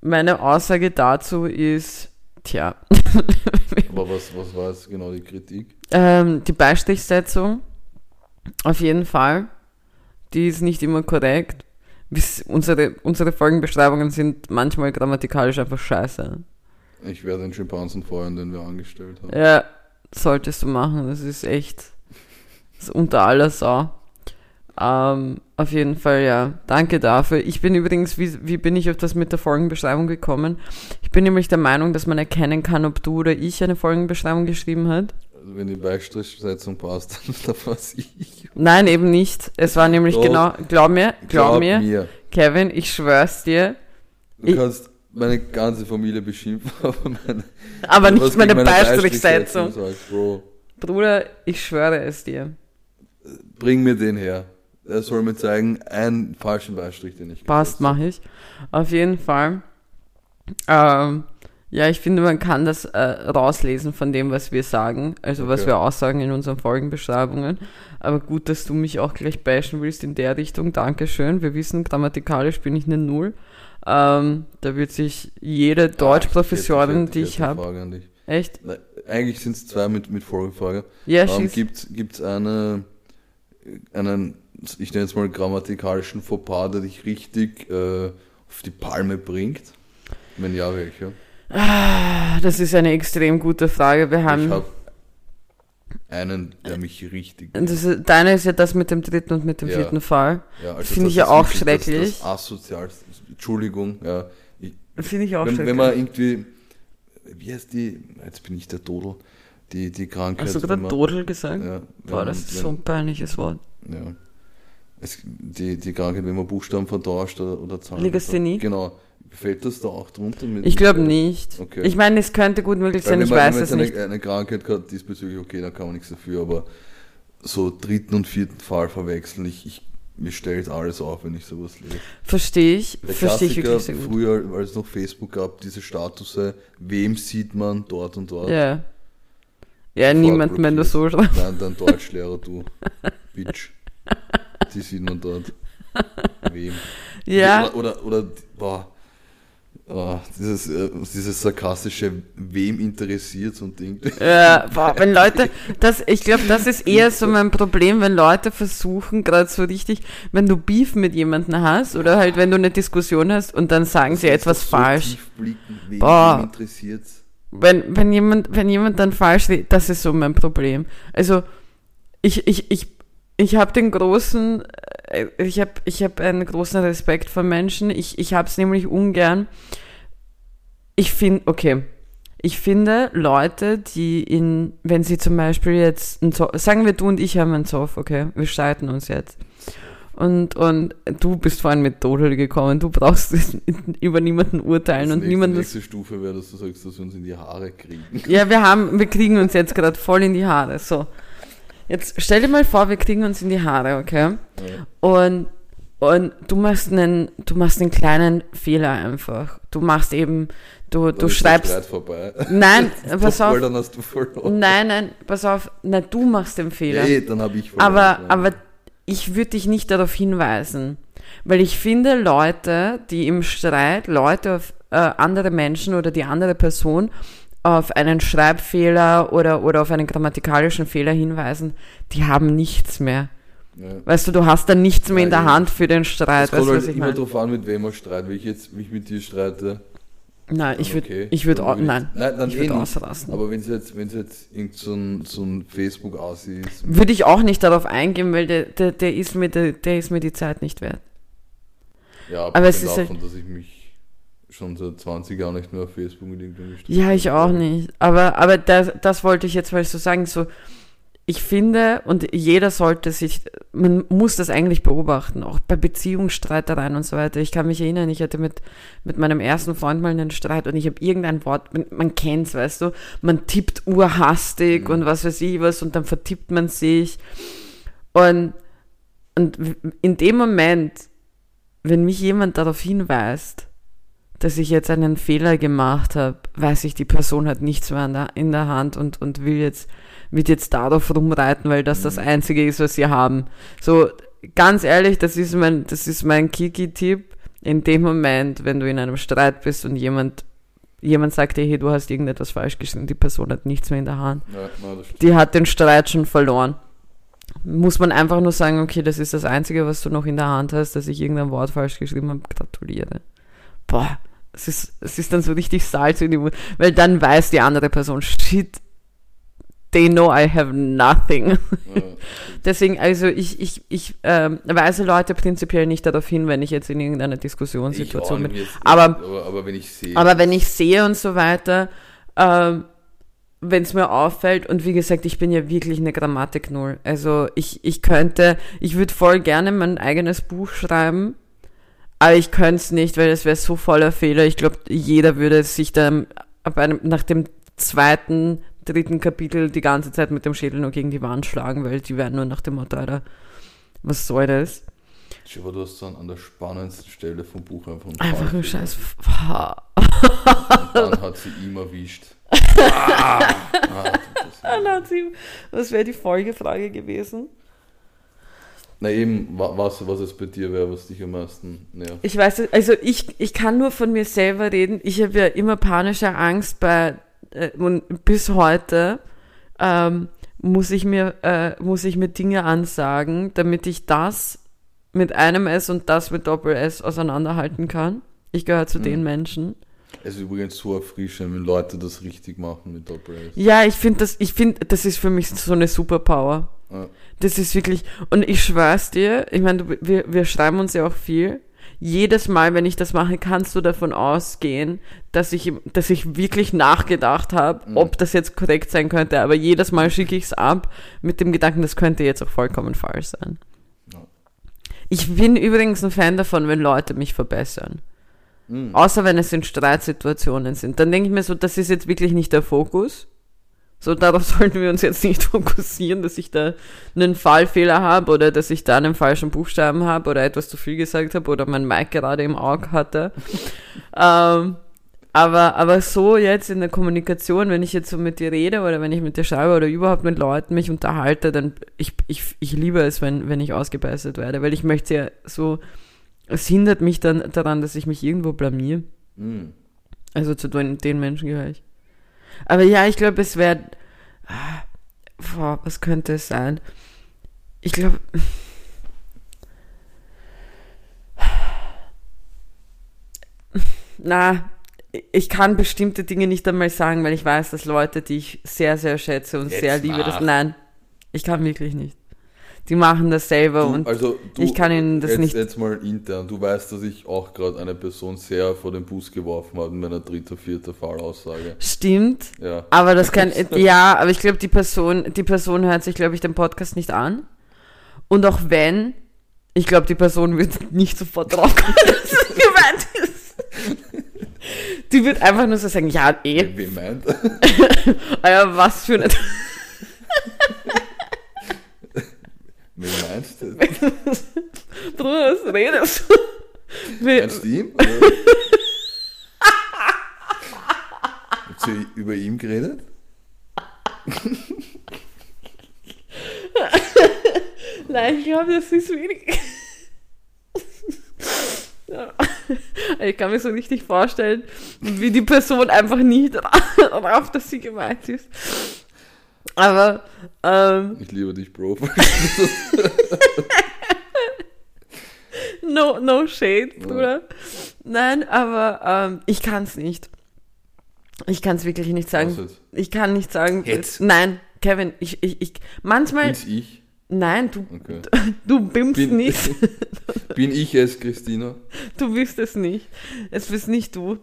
meine Aussage dazu ist, tja. Aber was, was war jetzt genau die Kritik? Ähm, die Beistrichsetzung. Auf jeden Fall. Die ist nicht immer korrekt. Unsere, unsere Folgenbeschreibungen sind manchmal grammatikalisch einfach scheiße. Ich werde den Schimpansen feuern, den wir angestellt haben. Ja, solltest du machen. Das ist echt unter aller Sau. Ähm, auf jeden Fall, ja. Danke dafür. Ich bin übrigens, wie, wie bin ich auf das mit der Folgenbeschreibung gekommen? Ich bin nämlich der Meinung, dass man erkennen kann, ob du oder ich eine Folgenbeschreibung geschrieben hat. Also wenn die Beistrichsetzung passt, dann war es ich. Nein, eben nicht. Es war nämlich Doch. genau, glaub mir, glaub, glaub mir, mir, Kevin, ich schwör's dir. Du ich, kannst meine ganze Familie beschimpfen, aber, meine, aber nicht meine, meine Beistrichsetzung. Bruder, ich schwöre es dir bring mir den her. Er soll mir zeigen, einen falschen Beistrich, den ich Passt, mache ich. Auf jeden Fall. Ähm, ja, ich finde, man kann das äh, rauslesen von dem, was wir sagen, also okay. was wir aussagen in unseren Folgenbeschreibungen. Aber gut, dass du mich auch gleich bashen willst in der Richtung. Dankeschön. Wir wissen, grammatikalisch bin ich eine Null. Ähm, da wird sich jede Deutschprofessorin, die ich habe. Echt? Nein, eigentlich sind es zwei mit, mit Folgefrage. Ja, ähm, Gibt es eine einen, ich nenne es mal grammatikalischen Fauxpas, der dich richtig äh, auf die Palme bringt? Wenn ja, welcher? Ah, das ist eine extrem gute Frage. Wir haben. Ich habe einen, der mich richtig. Das ist, deine ist ja das mit dem dritten und mit dem Ja. vierten Fall. Ja, also Finde ich ja auch schrecklich. Das, das asozial. Entschuldigung, ja. Finde ich auch wenn, schrecklich. wenn man irgendwie, wie heißt die, jetzt bin ich der Dodel, die, die Krankheit. Hast du gerade Dodel gesagt? Ja, Boah, wenn- das ist wenn- so ein peinliches Wort. Ja. Es, die, die Krankheit, wenn man Buchstaben vertauscht oder, oder Zahlen. Legasthenie? Genau. Fällt das da auch drunter? Mit Ich glaube nicht. Okay. Ich meine, es könnte gut möglich Weil sein, ich man, weiß es jetzt nicht. eine, eine Krankheit hat diesbezüglich, okay, da kann man nichts dafür, aber so dritten und vierten Fall verwechseln, ich, ich mir stellt alles auf, wenn ich sowas lese. Verstehe ich. Verstehe ich wirklich sehr gut. früher, als es noch Facebook gab, diese Statuse, wem sieht man dort und dort? Ja. Ja, niemand, wenn du so schreibst. Nein, dein Deutschlehrer, du Bitch. Die sieht man dort. Wem? Ja, Oder, oder, oder boah, oh, dieses, äh, dieses sarkastische, wem interessiert und Ding. Ja, boah, wenn Leute, das, ich glaube, das ist eher so mein Problem, wenn Leute versuchen, gerade so richtig, wenn du Beef mit jemandem hast oder halt, wenn du eine Diskussion hast und dann sagen sie etwas so falsch. Wem, Boah. interessiert's? Wenn, wenn jemand, wenn jemand dann falsch redet, das ist so mein Problem. Also, ich, ich, ich, ich habe den großen, äh, ich habe ich hab einen großen Respekt vor Menschen. Ich, ich habe es nämlich ungern. Ich finde, okay, ich finde Leute, die in, wenn sie zum Beispiel jetzt, ein Zoff, sagen wir du und ich haben einen Zoff, okay, wir streiten uns jetzt. Und, und du bist vorhin mit Dodel gekommen, du brauchst über niemanden urteilen Das und niemanden nächste Stufe wäre, dass du sagst, dass wir uns in die Haare kriegen. ja, wir haben, wir kriegen uns jetzt gerade voll in die Haare. So. Jetzt stell dir mal vor, wir kriegen uns in die Haare, okay? Ja. Und, und du machst einen, du machst einen kleinen Fehler einfach. Du machst eben, du, Dann du schreibst. Nein, pass Voll, auf. dann hast du verloren. Nein, nein, pass auf. Na, du machst den Fehler. Nee, dann habe ich verloren. Aber, ja. aber ich würde dich nicht darauf hinweisen. Weil ich finde, Leute, die im Streit, Leute auf äh, andere Menschen oder die andere Person auf einen Schreibfehler oder, oder auf einen grammatikalischen Fehler hinweisen, die haben nichts mehr. ja. Weißt du, du hast dann nichts mehr in der Hand für den Streit. Es kommt halt immer meine? drauf an, mit wem man streitet. Wenn ich jetzt mich mit dir streite, Nein, ich dann würde, okay. ich au- würd nein, nein dann ich eh würde ausrasten. Aber wenn es jetzt, wenn es jetzt irgend so ein, so ein Facebook-Assi ist, Würde ich auch nicht darauf eingehen, weil der, der, der, ist mir, der, der ist mir die Zeit nicht wert. ja, Aber es abgesehen ist davon, dass ich mich schon seit 20 Jahren nicht mehr auf Facebook mit gestritten Ja, ich auch nicht. Aber, aber das, das wollte ich jetzt mal so sagen. So, ich finde, und jeder sollte sich, man muss das eigentlich beobachten, auch bei Beziehungsstreitereien und so weiter. Ich kann mich erinnern, ich hatte mit, mit meinem ersten Freund mal einen Streit und ich habe irgendein Wort, man, man kennt's, weißt du, man tippt urhastig und was weiß ich was und dann vertippt man sich. Und, und in dem Moment, wenn mich jemand darauf hinweist, dass ich jetzt einen Fehler gemacht habe, weiß ich, die Person hat nichts mehr an der, in der Hand und, und will jetzt, wird jetzt darauf rumreiten, weil das das Einzige ist, was sie haben. So, ganz ehrlich, das ist mein, das ist mein Kiki-Tipp. In dem Moment, wenn du in einem Streit bist und jemand, jemand sagt dir, hey, du hast irgendetwas falsch geschrieben, die Person hat nichts mehr in der Hand. Ja. Die hat den Streit schon verloren. Muss man einfach nur sagen, okay, das ist das Einzige, was du noch in der Hand hast, dass ich irgendein Wort falsch geschrieben habe. Gratuliere. Boah, es ist, es ist dann so richtig Salz in die Mund, weil dann weiß die andere Person, shit, they know I have nothing. Deswegen, also ich, ich, ich ähm, weise Leute prinzipiell nicht darauf hin, wenn ich jetzt in irgendeiner Diskussionssituation bin. jetzt, Aber- aber, aber wenn ich sehe, Aber wenn ich sehe und so weiter, ähm, wenn es mir auffällt, und wie gesagt, ich bin ja wirklich eine Grammatik null. Also ich, ich könnte, ich würde voll gerne mein eigenes Buch schreiben, aber ich könnte es nicht, weil es wäre so voller Fehler. Ich glaube, jeder würde sich dann ab einem, nach dem zweiten, dritten Kapitel die ganze Zeit mit dem Schädel nur gegen die Wand schlagen, weil die werden nur nach dem Motto, Alter, was soll das? Shiva, du hast dann an der spannendsten Stelle vom Buch einfach einen Einfach Zahnfehler. scheiß. Und dann hat sie ihm erwischt. ah, ah, das weh. Nazi, Was wäre die Folgefrage gewesen? Na eben, wa- was, was es bei dir wäre, was dich am meisten nervt. Ich weiß, also ich, ich kann nur von mir selber reden. Ich habe ja immer panische Angst bei, äh, und bis heute ähm, muss ich mir, äh, muss ich mir Dinge ansagen, damit ich das mit einem S und das mit Doppel S auseinanderhalten kann. Ich gehöre zu Mhm. den Menschen. Es ist übrigens so erfrischend, wenn Leute das richtig machen mit Double S. Ja, ich finde das, ich finde, das ist für mich so eine Superpower. Ja. Das ist wirklich, und ich schwör's dir, ich meine, wir, wir schreiben uns ja auch viel. Jedes Mal, wenn ich das mache, kannst du davon ausgehen, dass ich, dass ich wirklich nachgedacht habe, Mhm. ob das jetzt korrekt sein könnte. Aber jedes Mal schicke ich es ab mit dem Gedanken, das könnte jetzt auch vollkommen falsch sein. Ja. Ich bin übrigens ein Fan davon, wenn Leute mich verbessern. Mhm. Außer wenn es in Streitsituationen sind. Dann denke ich mir so, das ist jetzt wirklich nicht der Fokus. So, darauf sollten wir uns jetzt nicht fokussieren, dass ich da einen Fallfehler habe oder dass ich da einen falschen Buchstaben habe oder etwas zu viel gesagt habe oder mein Mic gerade im Auge hatte. ähm, aber, aber so jetzt in der Kommunikation, wenn ich jetzt so mit dir rede oder wenn ich mit dir schreibe oder überhaupt mit Leuten mich unterhalte, dann ich, ich, ich liebe es, wenn, wenn ich ausgebessert werde, weil ich möchte ja so, es hindert mich dann daran, dass ich mich irgendwo blamier. Mhm. Also zu den, den Menschen gehöre ich. Aber ja, ich glaube, es wäre. Ah, Boah, was könnte es sein? Ich glaube. Na, ich kann bestimmte Dinge nicht einmal sagen, weil ich weiß, dass Leute, die ich sehr, sehr schätze und Jetzt sehr liebe, das. mach. Nein, ich kann wirklich nicht. Die machen das selber Du, und also, du, ich kann ihnen das jetzt, nicht- Jetzt mal intern. Du weißt, dass ich auch gerade eine Person sehr vor den Bus geworfen habe in meiner dritten, vierten Fallaussage. stimmt. Ja. Aber das kann, ja, aber ich glaube, die Person, die Person hört sich, glaube ich, den Podcast nicht an. Und auch wenn, ich glaube, die Person wird nicht sofort drauf kommen, dass es gemeint ist. Die wird einfach nur so sagen, ja, eh, Wie meint? ah ja, was für eine, Wie meinst du? Bruder, was redest du? Meinst du oder? Habt ihr über ihn geredet? Nein, ich glaube, das ist wenig. Ich kann mir so richtig vorstellen, wie die Person einfach nicht darauf, dass sie gemeint ist. Aber, ähm, Ich liebe dich, Bro. no, no shade, Bruder. Nein, aber ähm, ich kann es nicht. Ich kann es wirklich nicht Was sagen. Ich kann nicht sagen. Jetzt? Nein, Kevin, ich, ich, ich, manchmal, Bin's ich? nein, du, Okay. du bimmst Bin, nicht. bin ich es, Christina? Du bist es nicht. Es bist nicht du.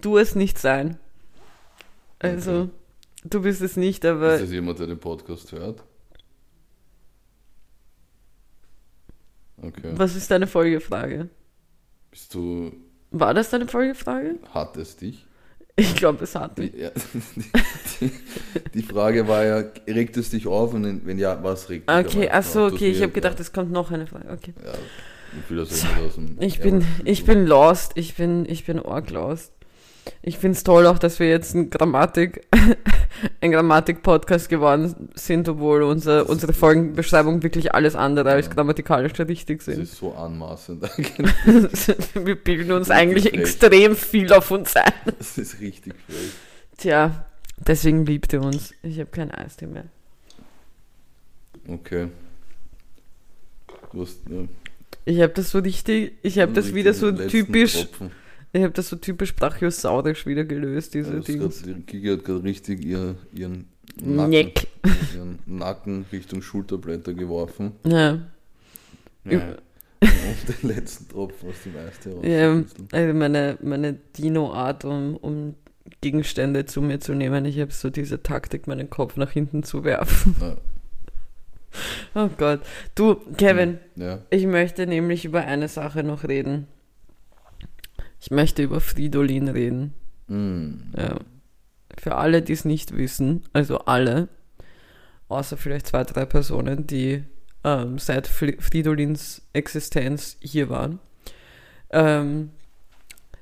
Du es nicht sein. Also, Okay. Du bist es nicht, aber Ist das jemand, der den Podcast hört? Okay. was ist deine Folgefrage? Bist du. War das deine Folgefrage? Hat es dich? Ich glaube, es hat Die, mich. ja, die, die Frage war ja, regt es dich auf? Und wenn ja, was regt dich Okay, aber ach so, auf? Du okay, ich habe gedacht, es kommt noch eine Frage. Okay. Ja, ich ja Ich bin, ich bin lost. Ich bin, ich bin arg lost. Ich finde es toll auch, dass wir jetzt ein Grammatik, ein Grammatik-Podcast geworden sind, obwohl unser, unsere Folgenbeschreibung wirklich alles andere als grammatikalisch richtig Das sind. ist so anmaßend eigentlich. wir bilden uns eigentlich frech. extrem viel auf uns ein. Das ist richtig frech. Tja, deswegen liebt ihr uns. Ich habe kein Eistee mehr. Okay. Du hast ja, Ich habe das so richtig, ich habe das wieder so typisch, Tropfen. Ich habe das so typisch brachiosaurisch wieder gelöst, Ja, diese das Dinge. grad, die Kiki hat gerade richtig ihr, ihren, Nacken, Neck. ihren Nacken Richtung Schulterblätter geworfen. Ja. Ja. Und den letzten Tropfen aus dem Eistee Ja, also meine, meine Dino-Art, um, um Gegenstände zu mir zu nehmen. Ich habe so diese Taktik, meinen Kopf nach hinten zu werfen. Ja. Oh Gott. Du, Kevin, Ja. ich möchte nämlich über eine Sache noch reden. Ich möchte über Fridolin reden. Mm. Ja. Für alle, die es nicht wissen, also alle, außer vielleicht zwei, drei Personen, die ähm, seit Fri- Fridolins Existenz hier waren. Ähm,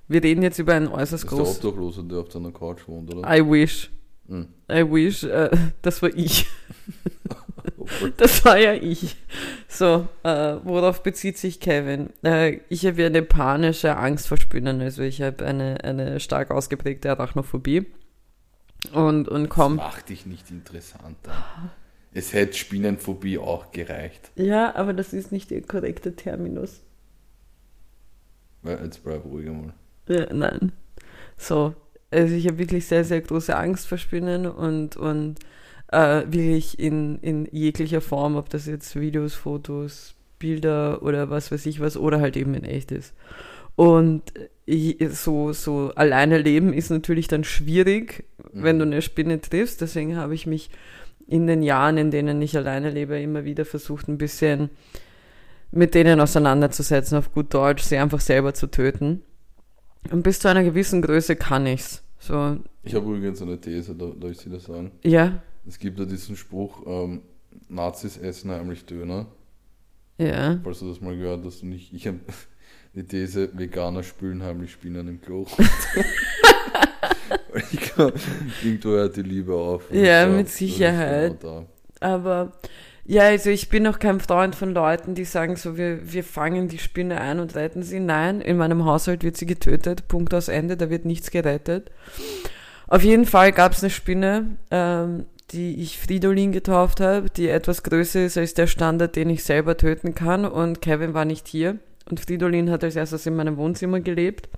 wir reden jetzt über einen äußerst ist der groß. Obdachlose, der auf deiner Couch wohnt, oder? I wish. Mm. I wish. Äh, das war ich. Das war ja ich. So, äh, worauf bezieht sich Kevin? Äh, ich habe ja eine panische Angst vor Spinnen, also ich habe eine, eine stark ausgeprägte Arachnophobie. Und, und Das komm. macht dich nicht interessanter. Es hätte Spinnenphobie auch gereicht. Ja, aber das ist nicht der korrekte Terminus. Jetzt bleib ruhig einmal. Ja, nein. So, also ich habe wirklich sehr, sehr große Angst vor Spinnen und, und äh, wirklich in, in jeglicher Form, ob das jetzt Videos, Fotos, Bilder oder was weiß ich was, oder halt eben in echt ist. Und so, so alleine leben ist natürlich dann schwierig, Mhm. wenn du eine Spinne triffst. Deswegen habe ich mich in den Jahren, in denen ich alleine lebe, immer wieder versucht, ein bisschen mit denen auseinanderzusetzen, auf gut Deutsch, sie einfach selber zu töten. Und bis zu einer gewissen Größe kann ich's. So, Ich habe übrigens eine These, da, darf ich sie das sagen? ja, Es gibt ja diesen Spruch, ähm, Nazis essen heimlich Döner. ja. Falls du das mal gehört hast und ich, ich habe die These, Veganer spülen heimlich Spinnen im Klo. Ich glaube, irgendwo hört die Liebe auf. Ja, glaub, mit Sicherheit. Genau Aber ja, also ich bin auch kein Freund von Leuten, die sagen so, wir, wir fangen die Spinne ein und retten sie. Nein, in meinem Haushalt wird sie getötet. Punkt aus Ende, da wird nichts gerettet. Auf jeden Fall gab es eine Spinne, ähm, die ich Fridolin getauft habe, die etwas größer ist als der Standard, den ich selber töten kann. Und Kevin war nicht hier. Und Fridolin hat als erstes in meinem Wohnzimmer gelebt.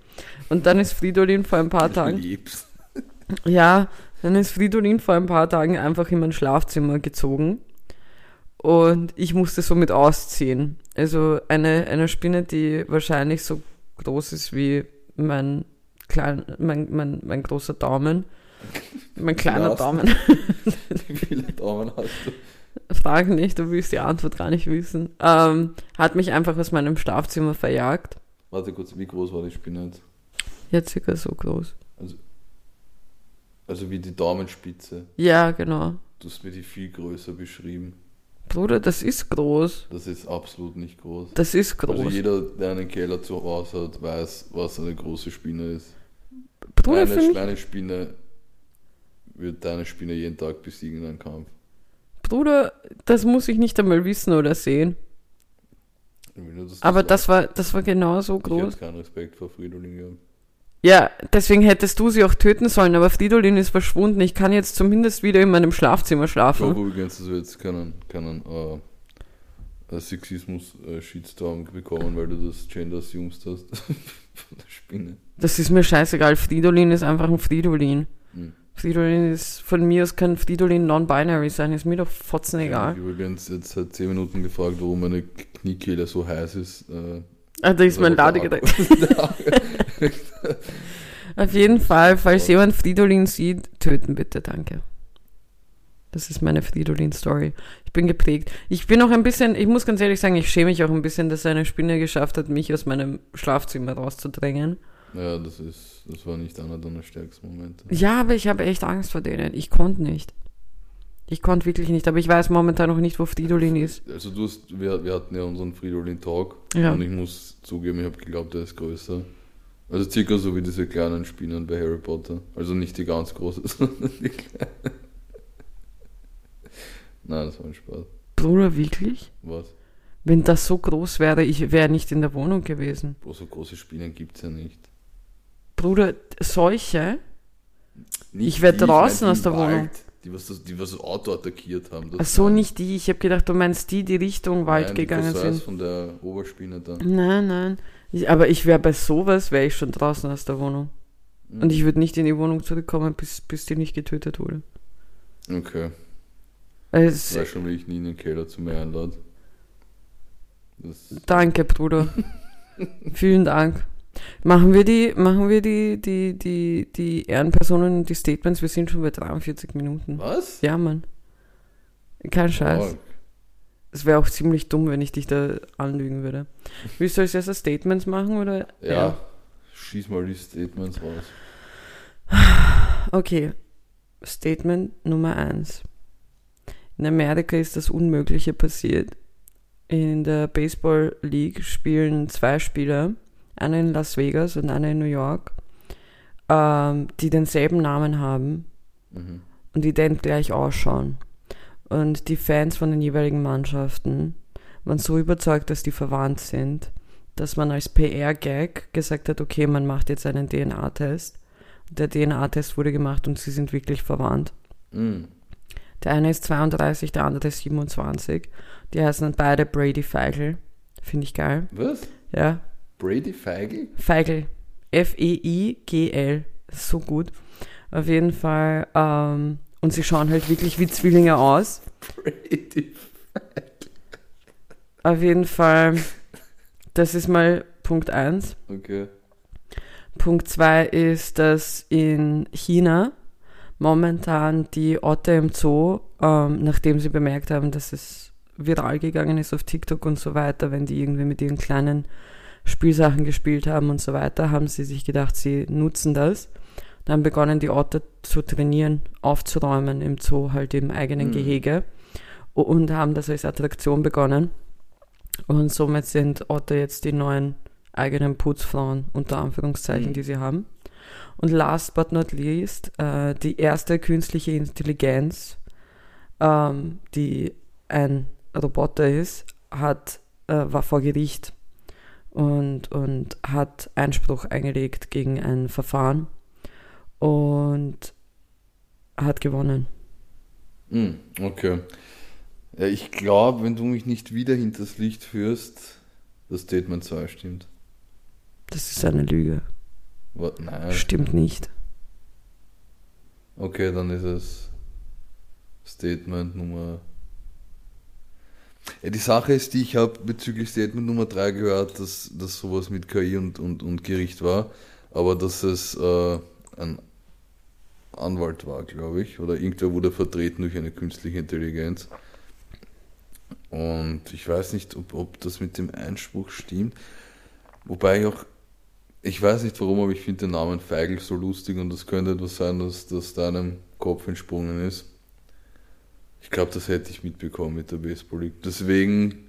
Und dann ist Fridolin vor ein paar. Tagen Liebst. ja, dann ist Fridolin vor ein paar Tagen einfach in mein Schlafzimmer gezogen. Und ich musste somit ausziehen. Also eine, eine Spinne, die wahrscheinlich so groß ist wie mein, klein, mein, mein, mein großer Daumen. Mein kleiner? Daumen. Wie viele Daumen hast du? Frag nicht, du willst die Antwort gar nicht wissen. Ähm, hat mich einfach aus meinem Schlafzimmer verjagt. Warte kurz, wie groß war die Spinne jetzt? Jetzt circa so groß. Also wie die Daumenspitze. Ja, genau. Du hast mir die viel größer beschrieben. Bruder, das ist groß. Das ist absolut nicht groß. Das ist groß. Also jeder, der einen Keller zu Hause hat, weiß, was eine große Spinne ist. Bruder, eine kleine Spinne wird deine Spinne jeden Tag besiegen in einem Kampf. Bruder, das muss ich nicht einmal wissen oder sehen. Das Aber das war, das war genau so Ich groß. hätte keinen Respekt vor Fridolin gehabt. Ja, deswegen hättest du sie auch töten sollen, aber Fridolin ist verschwunden. Ich kann jetzt zumindest wieder in meinem Schlafzimmer Ich glaube schlafen. übrigens, dass wir jetzt keinen, keinen äh, Sexismus-Shitstorm bekommen, weil du das Gender assumst hast. von der Spinne. Das ist mir scheißegal. Fridolin ist einfach ein Fridolin. Hm. Fridolin ist, von mir aus kann Fridolin non-binary sein, ist mir doch fotzen Ich egal. habe übrigens jetzt seit 10 Minuten gefragt, warum meine Kniekehle so heiß ist. Äh, Ah, da ist mein Ladegerät. Auf jeden Fall, falls jemand Fridolin sieht, töten bitte, danke. Das ist meine Fridolin-Story. Ich bin geprägt. Ich bin auch ein bisschen, ich muss ganz ehrlich sagen, ich schäme mich auch ein bisschen, dass eine Spinne geschafft hat, mich aus meinem Schlafzimmer rauszudrängen. Ja, das ist, das war nicht einer deiner stärksten Momente. Ja, aber ich habe echt Angst vor denen. Ich konnte nicht. Ich konnte wirklich nicht, aber ich weiß momentan noch nicht, wo Fridolin ist. Also du hast, wir, wir hatten ja unseren Fridolin Talk Ja. und ich muss zugeben, ich habe geglaubt, er ist größer. Also circa so wie diese kleinen Spinnen bei Harry Potter. Also nicht die ganz große, sondern die kleinen. Nein, das war ein Spaß. Bruder, wirklich? Was? Wenn das so groß wäre, ich wäre nicht in der Wohnung gewesen. Boah, so große Spinnen gibt es ja nicht. Bruder, solche? nicht Ich wär die, draußen aus der im Wohnung. Wald, Die, was das, die was das Auto attackiert haben. Ach so, ich. nicht die. Ich habe gedacht, du meinst die, die Richtung Wald Nein, gegangen die sind. von der Oberspinne da. Nein, nein. Ich, aber ich wäre bei sowas, wäre ich schon draußen aus der Wohnung. Und ich würde nicht in die Wohnung zurückkommen, bis, bis die nicht getötet wurde. Okay. Es, Weiß schon, wie ich nie in den Keller zu mir einlade. Danke, Bruder. Vielen Dank. Machen wir die, machen wir die, die, die, die Ehrenpersonen und die Statements. Wir sind schon bei 43 Minuten. was? Ja, Mann. Kein Scheiß. Es wäre auch ziemlich dumm, wenn ich dich da anlügen würde. Willst du als erstes Statements machen oder? Ja, schieß mal die Statements raus. Okay. Statement Nummer eins. In Amerika ist das Unmögliche passiert. In der Baseball League spielen zwei Spieler, einer in Las Vegas und einer in New York, ähm, die denselben Namen haben Mhm. und ident gleich ausschauen. Und die Fans von den jeweiligen Mannschaften waren so überzeugt, dass die verwandt sind, dass man als PR-Gag gesagt hat, okay, man macht jetzt einen DNA-Test. Der DNA-Test wurde gemacht und sie sind wirklich verwandt. Mhm. Der eine ist 32, der andere ist 27. Die heißen beide Brady Feigl. Finde ich geil. Was? Ja, Brady Feigl? Feigl. F-E-I-G-L. So gut. Auf jeden Fall. Ähm, und sie schauen halt wirklich wie Zwillinge aus. Brady. Auf jeden Fall. Das ist mal Punkt 1. Okay. Punkt 2 ist, dass in China momentan die Otter im Zoo, ähm, nachdem sie bemerkt haben, dass es viral gegangen ist auf TikTok und so weiter, wenn die irgendwie mit ihren kleinen Spielsachen gespielt haben und so weiter, haben sie sich gedacht, sie nutzen das. Dann begonnen die Otter zu trainieren, aufzuräumen im Zoo, halt im eigenen Mhm. Gehege und haben das als Attraktion begonnen. Und somit sind Otter jetzt die neuen eigenen Putzfrauen, unter Anführungszeichen, Mhm. die sie haben. Und last but not least, äh, die erste künstliche Intelligenz, ähm, die ein Roboter ist, hat, äh, war vor Gericht und, und hat Einspruch eingelegt gegen ein Verfahren und hat gewonnen. Hm, okay. Ja, ich glaube, wenn du mich nicht wieder hinters Licht führst, das Statement 2 stimmt. Das ist eine Lüge. Wa- Nein. Stimmt nicht. Okay, dann ist es Statement Nummer. Die Sache ist die, ich habe bezüglich Statement Nummer 3 gehört, dass, dass sowas mit KI und, und, und Gericht war, aber dass es äh, ein Anwalt war, glaube ich, oder irgendwer wurde vertreten durch eine künstliche Intelligenz. Und ich weiß nicht, ob, ob das mit dem Einspruch stimmt. Wobei ich auch, ich weiß nicht warum, aber ich finde den Namen Feigl so lustig und das könnte etwas sein, dass das deinem Kopf entsprungen ist. Ich glaube, das hätte ich mitbekommen mit der Baseball League. Deswegen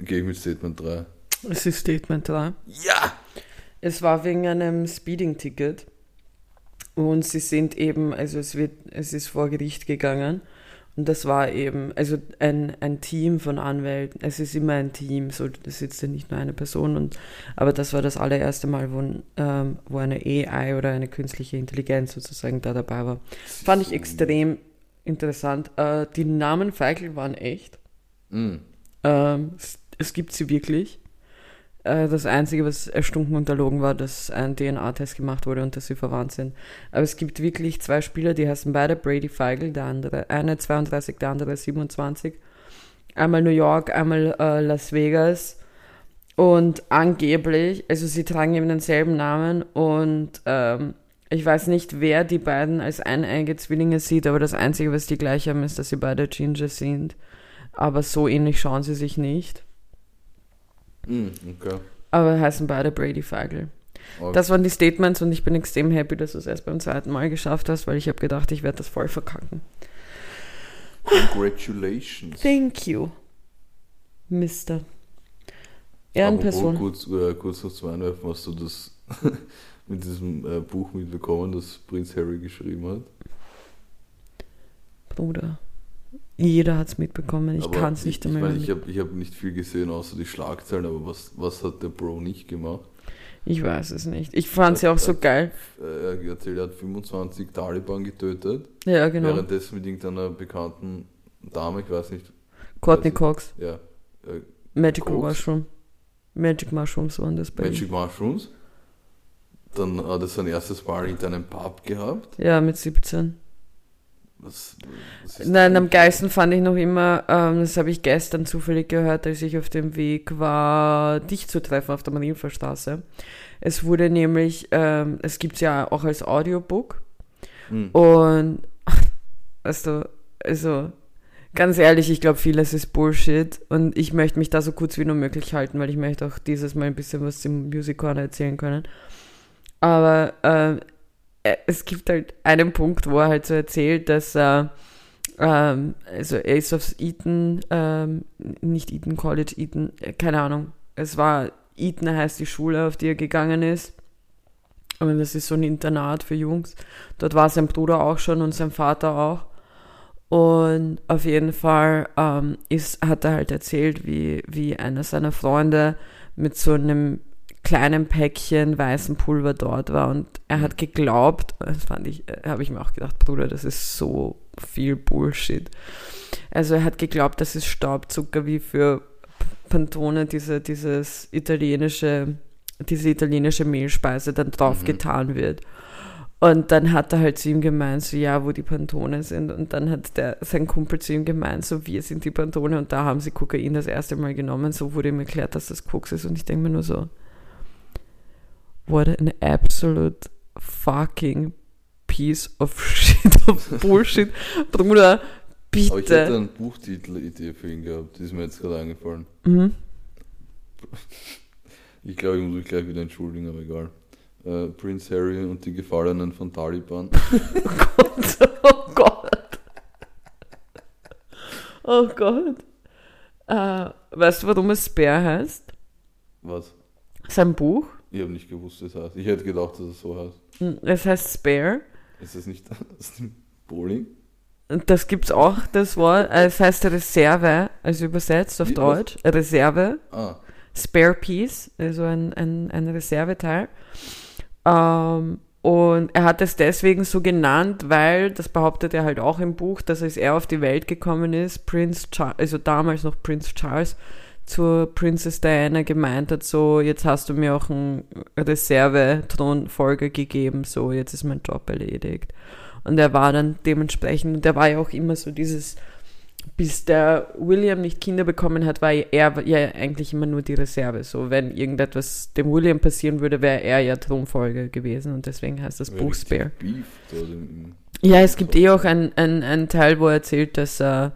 gehe ich mit Statement 3. Es ist Statement 3. Ja! Es war wegen einem Speeding-Ticket. Und sie sind eben, also es wird, es ist vor Gericht gegangen. Und das war eben, also ein, ein Team von Anwälten. Es ist immer ein Team, so das sitzt ja nicht nur eine Person. Und, aber das war das allererste Mal, wo, ähm, wo eine AI oder eine künstliche Intelligenz sozusagen da dabei war. Fand ich extrem interessant. Äh, die Namen Feigl waren echt. Mm. Ähm, es, es gibt sie wirklich. Äh, das Einzige, was erstunken und erlogen war, dass ein DNA-Test gemacht wurde und dass sie verwandt sind. Aber es gibt wirklich zwei Spieler, die heißen beide Brady Feigl, der andere, eine 32, der andere 27. Einmal New York, einmal äh, Las Vegas. Und angeblich, also sie tragen eben denselben Namen und ähm, ich weiß nicht, wer die beiden als eineige Zwillinge sieht, aber das Einzige, was die gleich haben, ist, dass sie beide Ginger sind. Aber so ähnlich schauen sie sich nicht. Mm, okay. Aber heißen beide Brady Feigl. okay. Das waren die Statements und ich bin extrem happy, dass du es erst beim zweiten Mal geschafft hast, weil ich habe gedacht, ich werde das voll verkacken. Congratulations. Thank you, Mister. Apropos Ehrenperson. Kurz, äh, kurz noch zu einwerfen, hast du das mit diesem äh, Buch mitbekommen, das Prinz Harry geschrieben hat? Bruder. Jeder hat es mitbekommen. Ich kann es nicht ich, ich, einmal. mein, ich mit- habe ich hab nicht viel gesehen, außer die Schlagzeilen, aber was, was hat der Bro nicht gemacht? Ich weiß es nicht. Ich fand es ja auch so geil. Äh, Er erzählt, er hat 25 Taliban getötet, Ja, genau. währenddessen mit irgendeiner bekannten Dame, ich weiß nicht, Courtney ich- Cox. ja, äh, Magical Koks. Mushroom. Magic Mushrooms waren das bei ihm. Magic Mushrooms. Dann hat er sein erstes Mal in einem Pub gehabt. Ja, mit 17. Was, was Nein, am geilsten fand ich noch immer, ähm, das habe ich gestern zufällig gehört, als ich auf dem Weg war, dich zu treffen auf der Marienvorstraße. Es wurde nämlich, ähm, es gibt ja auch als Audiobook Hm. und, weißt du, also, ganz ehrlich, ich glaube, vieles ist Bullshit und ich möchte mich da so kurz wie nur möglich halten, weil ich möchte auch dieses Mal ein bisschen was zum Music Corner erzählen können. Aber ähm, äh, es gibt halt einen Punkt, wo er halt so erzählt, dass er, ähm, also er ist aufs Eton, ähm, nicht Eton College, Eton, äh, keine Ahnung, es war, Eton heißt die Schule, auf die er gegangen ist. Und das ist so ein Internat für Jungs. Dort war sein Bruder auch schon und sein Vater auch. Und auf jeden Fall ähm, ist, hat er halt erzählt, wie, wie einer seiner Freunde mit so einem kleinen Päckchen weißen Pulver dort war und er hat geglaubt, das fand ich, habe ich mir auch gedacht, Bruder, das ist so viel Bullshit. Also er hat geglaubt, das ist Staubzucker wie für Pantone, diese, dieses italienische, diese italienische Mehlspeise dann drauf Mhm. getan wird. Und dann hat er halt zu ihm gemeint, so ja, wo die Pantone sind. Und dann hat der, sein Kumpel zu ihm gemeint, so wir sind die Pantone. Und da haben sie Kokain das erste Mal genommen. So wurde ihm erklärt, dass das Koks ist. Und ich denke mir nur so, what an absolute fucking piece of shit, of bullshit. Bruder, bitte. Aber ich hätte eine Buchtitel-Idee für ihn gehabt, die ist mir jetzt gerade eingefallen. Mhm. Ich glaube, ich muss mich gleich wieder entschuldigen, aber egal. Äh, Prince Harry und die Gefallenen von Taliban. oh Gott. Oh Gott. Äh, weißt du, warum es Spare heißt? Was? Sein Buch? Ich habe nicht gewusst, wie es heißt. Ich hätte gedacht, dass es so heißt. Hm, Es heißt Spare. Ist das nicht aus dem Bowling? Und das gibt's auch, das Wort. Äh, Es heißt Reserve, also übersetzt auf Wie, was? Deutsch. Reserve. Ah, Spare Piece, also ein, ein, ein Reserveteil. Ähm, und er hat es deswegen so genannt, weil, das behauptet er halt auch im Buch, dass als er auf die Welt gekommen ist, Prince Charles, also damals noch Prince Charles, zur Princess Diana gemeint hat, so, jetzt hast du mir auch einen Reserve-Thronfolger gegeben, so, jetzt ist mein Job erledigt. Und er war dann dementsprechend, und der war ja auch immer so dieses, bis der William nicht Kinder bekommen hat, war er ja eigentlich immer nur die Reserve. So, wenn irgendetwas dem William passieren würde, wäre er ja Thronfolger gewesen und deswegen heißt das Buch Spare. Im, Ja, es gibt eh auch einen ein Teil, wo er erzählt, dass, er,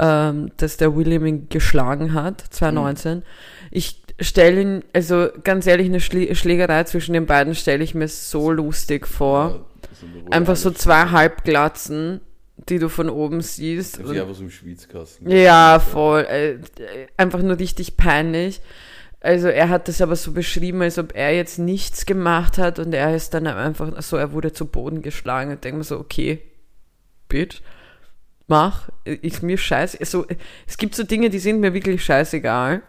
ähm, dass der William ihn geschlagen hat, 2019. Ich stelle ihn, also ganz ehrlich, eine Schlä Schlägerei zwischen den beiden stelle ich mir so lustig vor. Ja, Einfach so zwei Halbglatzen, die du von oben siehst. Und- einfach so im Schwitzkasten. ja, voll. Äh, einfach nur richtig peinlich. Also er hat das aber so beschrieben, als ob er jetzt nichts gemacht hat und er ist dann einfach so, er wurde zu Boden geschlagen und denkt mir so, okay, bitch, mach, ist mir scheiße. Also, es gibt so Dinge, die sind mir wirklich scheißegal.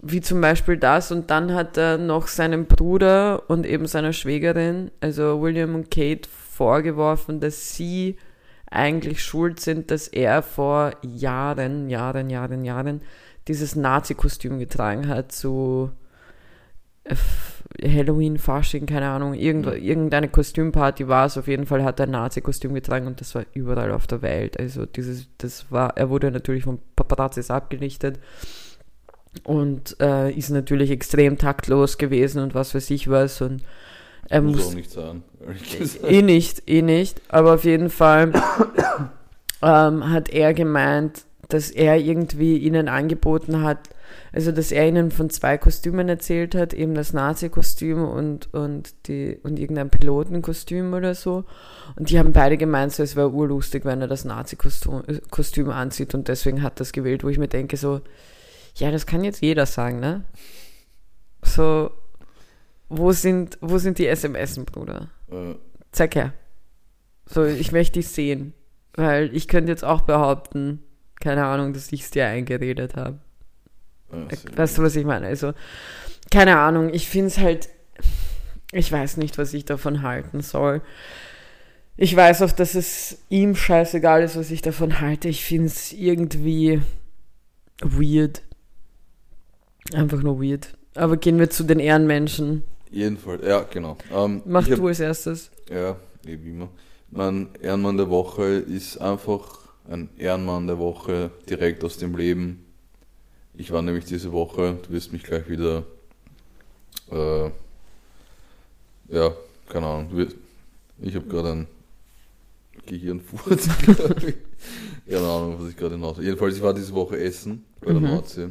Wie zum Beispiel das und dann hat er noch seinem Bruder und eben seiner Schwägerin, also William und Kate, vorgeworfen, dass sie eigentlich schuld sind, dass er vor Jahren, Jahren, Jahren, Jahren dieses Nazi-Kostüm getragen hat zu äh, Halloween, Fasching, keine Ahnung, irgend, Mhm. irgendeine Kostümparty war es. Auf jeden Fall hat er ein Nazi-Kostüm getragen und das war überall auf der Welt. Also dieses, das war, er wurde natürlich von Paparazzis abgelichtet und äh, ist natürlich extrem taktlos gewesen und was weiß ich was und er Muss muss auch nicht ehrlich gesagt. Eh nicht, eh nicht. Aber auf jeden Fall ähm, hat er gemeint, dass er irgendwie ihnen angeboten hat, also dass er ihnen von zwei Kostümen erzählt hat, eben das Nazi-Kostüm und, und, die, und irgendein Pilotenkostüm oder so. Und die haben beide gemeint, so, es wäre urlustig, wenn er das Nazi-Kostüm Kostüm anzieht und deswegen hat das gewählt, wo ich mir denke, so, ja, das kann jetzt jeder sagen, ne? So, wo sind, wo sind die SMS, Bruder? Äh, Zeig her. So, ich möchte dich sehen. Weil ich könnte jetzt auch behaupten, keine Ahnung, dass ich es dir eingeredet habe. Sehr Weißt du, was ich meine? Also, keine Ahnung, ich finde es halt, ich weiß nicht, was ich davon halten soll. Ich weiß auch, dass es ihm scheißegal ist, was ich davon halte. Ich finde es irgendwie weird. Einfach nur weird. Aber gehen wir zu den Ehrenmenschen. Jedenfalls, ja, genau. Ähm, Mach ich hab- du als erstes. Ja, eh wie immer. Mein Ehrenmann der Woche ist einfach ein Ehrenmann der Woche direkt aus dem Leben. Ich war nämlich diese Woche, du wirst mich gleich wieder, äh, ja, keine Ahnung, du wirst, ich habe gerade ein Gehirnfurz, keine Ahnung, was ich gerade hinaus Jedenfalls, ich war diese Woche essen bei der Mhm. Nordsee.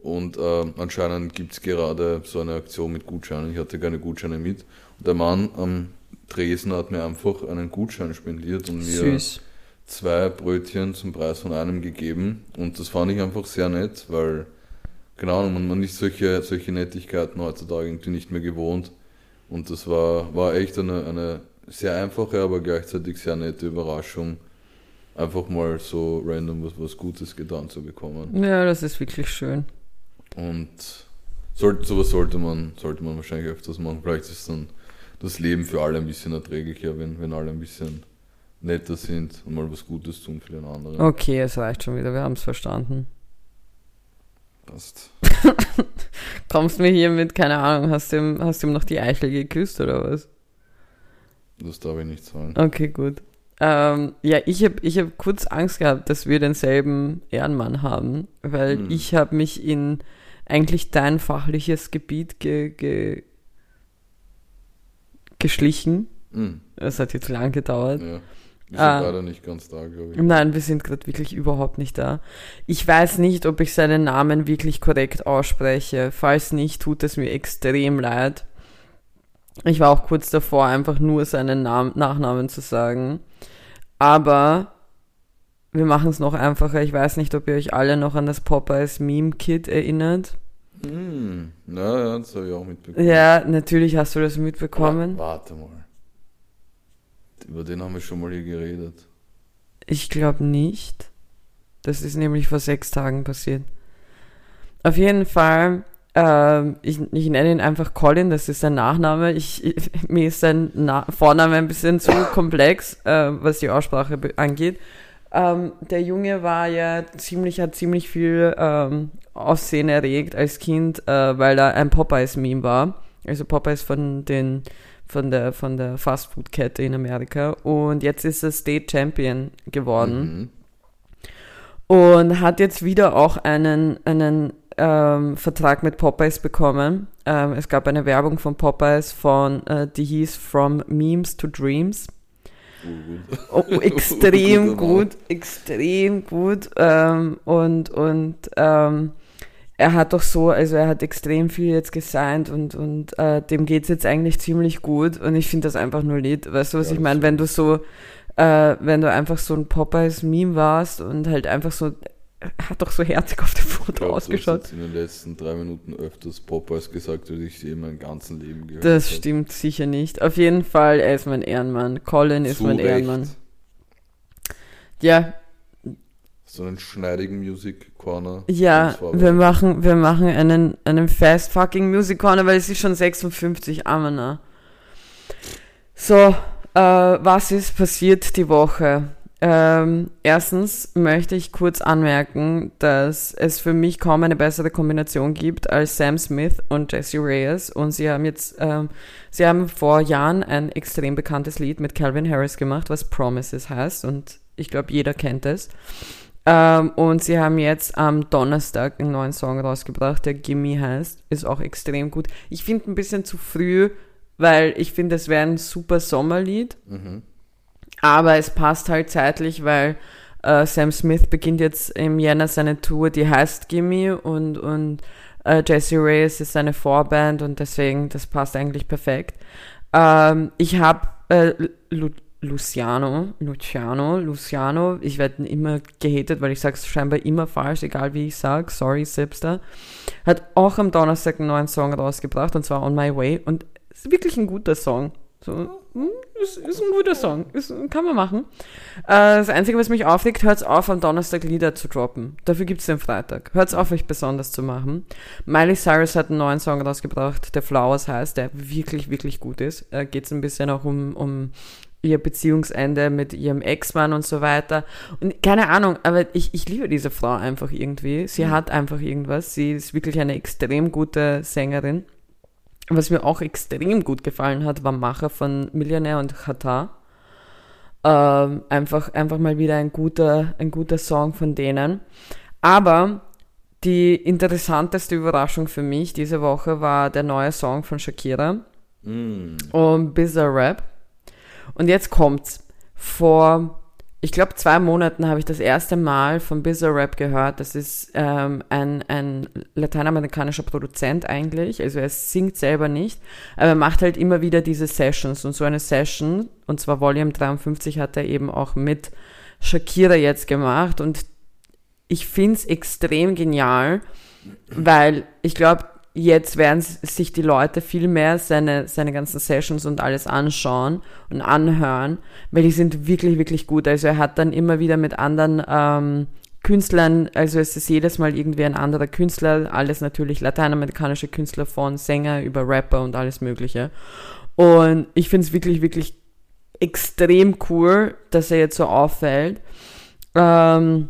Und äh, anscheinend gibt es gerade so eine Aktion mit Gutscheinen. Ich hatte keine Gutscheine mit. Und der Mann am Tresen hat mir einfach einen Gutschein spendiert und mir Süß. Zwei Brötchen zum Preis von einem gegeben. Und das fand ich einfach sehr nett, weil, Ahnung, man, man ist solche, solche Nettigkeiten heutzutage irgendwie nicht mehr gewohnt. Und das war, war echt eine, eine sehr einfache, aber gleichzeitig sehr nette Überraschung, einfach mal so random was, was Gutes getan zu bekommen. Ja, das ist wirklich schön. Und sollte, sowas sollte man, sollte man wahrscheinlich öfters machen. Vielleicht ist dann das Leben für alle ein bisschen erträglicher, wenn, wenn alle ein bisschen netter sind und mal was Gutes tun für den anderen. Okay, es reicht schon wieder, wir haben es verstanden. Passt. Kommst mir hier mit, keine Ahnung, hast du ihm, hast du ihm noch die Eichel geküsst oder was? Das darf ich nicht sagen. Okay, gut. Ähm, ja, ich habe ich hab kurz Angst gehabt, dass wir denselben Ehrenmann haben, weil Hm. ich habe mich in eigentlich dein fachliches Gebiet ge, ge, geschlichen. Hm, Es hat jetzt lang gedauert. ja. Wir sind Ah. leider nicht ganz da, glaube ich. Nein, wir sind gerade wirklich überhaupt nicht da. Ich weiß nicht, ob ich seinen Namen wirklich korrekt ausspreche. Falls nicht, tut es mir extrem leid. Ich war auch kurz davor, einfach nur seinen Namen, Nachnamen zu sagen. Aber wir machen es noch einfacher. Ich weiß nicht, ob ihr euch alle noch an das Popeyes Meme Kit erinnert. Hm, ja, ja, das habe ich auch mitbekommen. Ja, natürlich hast du das mitbekommen. Wa- Warte mal. Über den haben wir schon mal hier geredet. Ich glaube nicht. Das ist nämlich vor sechs Tagen passiert. Auf jeden Fall, ähm, ich, ich nenne ihn einfach Colin, das ist sein Nachname. Ich, ich, mir ist sein Na Vorname ein bisschen zu komplex, äh, was die Aussprache angeht. Ähm, der Junge war ja ziemlich, hat ziemlich viel ähm, Aufsehen erregt als Kind, äh, weil er ein Popeyes-Meme war. Also Popeyes von den von der von der Fastfood-Kette in Amerika. Und jetzt ist er State Champion geworden Mhm. und hat jetzt wieder auch einen, einen ähm, Vertrag mit Popeyes bekommen. Ähm, es gab eine Werbung von Popeyes von, äh, die hieß From Memes to Dreams. Urgut. Oh, extrem gut, extrem gut. Ähm, und und ähm, er hat doch so, also er hat extrem viel jetzt gesigned und, und äh, dem geht's jetzt eigentlich ziemlich gut. Und ich finde das einfach nur Lied. Weißt du, was Ja, ich meine? Wenn du so, äh, wenn du einfach so ein Popeyes-Meme warst und halt einfach so, er hat doch so herzig auf dem Ich Foto du hast ausgeschaut. jetzt in den letzten drei Minuten öfters Popeyes gesagt, als ich sie in meinem ganzen Leben gehört Das habe. stimmt sicher nicht. Auf jeden Fall, er ist mein Ehrenmann. Colin ist Zu mein Recht. Ehrenmann. Ja, So einen schneidigen Music Corner. Ja, wir machen, wir machen einen, einen Fast fucking Music Corner, weil es ist schon 56 Amena. So, äh, was ist passiert die Woche? Ähm, erstens möchte ich kurz anmerken, dass es für mich kaum eine bessere Kombination gibt als Sam Smith und Jesse Reyes. Und sie haben jetzt, ähm, sie haben vor Jahren ein extrem bekanntes Lied mit Calvin Harris gemacht, was Promises heißt. Und ich glaube, jeder kennt es. Ähm, und sie haben jetzt am Donnerstag einen neuen Song rausgebracht, der Gimme heißt. Ist auch extrem gut. Ich finde ein bisschen zu früh, weil ich finde, es wäre ein super Sommerlied. Mhm. Aber es passt halt zeitlich, weil äh, Sam Smith beginnt jetzt im Jänner seine Tour, die heißt Gimme und, und äh, Jesse Reyes ist seine Vorband und deswegen, das passt eigentlich perfekt. Ähm, ich habe äh, Luciano, Luciano, Luciano, ich werde immer gehatet, weil ich sage es scheinbar immer falsch, egal wie ich sage, sorry Sipster, hat auch am Donnerstag einen neuen Song rausgebracht und zwar On My Way und ist wirklich ein guter Song. So, hm, ist, ist ein guter Song, ist, kann man machen. Äh, das Einzige, was mich aufregt, hört's auf, am Donnerstag Lieder zu droppen. Dafür gibt's den Freitag. Hört's auf, euch besonders zu machen. Miley Cyrus hat einen neuen Song rausgebracht, der Flowers heißt, der wirklich, wirklich gut ist. Äh, geht's ein bisschen auch um, um ihr Beziehungsende mit ihrem Ex-Mann und so weiter. Und keine Ahnung, aber ich, ich liebe diese Frau einfach irgendwie. Sie hat einfach irgendwas. Sie ist wirklich eine extrem gute Sängerin. Was mir auch extrem gut gefallen hat, war Macher von Millionär und Chata. Ähm, einfach, einfach mal wieder ein guter, ein guter Song von denen. Aber die interessanteste Überraschung für mich diese Woche war der neue Song von Shakira Mm. und Bizarre Rap. Und jetzt kommt's. Vor, ich glaube, zwei Monaten habe ich das erste Mal von Bizarre Rap gehört. Das ist ähm, ein, ein lateinamerikanischer Produzent eigentlich. Also er singt selber nicht, aber er macht halt immer wieder diese Sessions. Und so eine Session, und zwar Volume 53, hat er eben auch mit Shakira jetzt gemacht. Und ich find's extrem genial, weil ich glaube, jetzt werden sich die Leute viel mehr seine, seine ganzen Sessions und alles anschauen und anhören, weil die sind wirklich, wirklich gut. Also er hat dann immer wieder mit anderen ähm, Künstlern, also es ist jedes Mal irgendwie ein anderer Künstler, alles natürlich lateinamerikanische Künstler von Sänger über Rapper und alles Mögliche. Und ich finde es wirklich, wirklich extrem cool, dass er jetzt so auffällt. Ähm,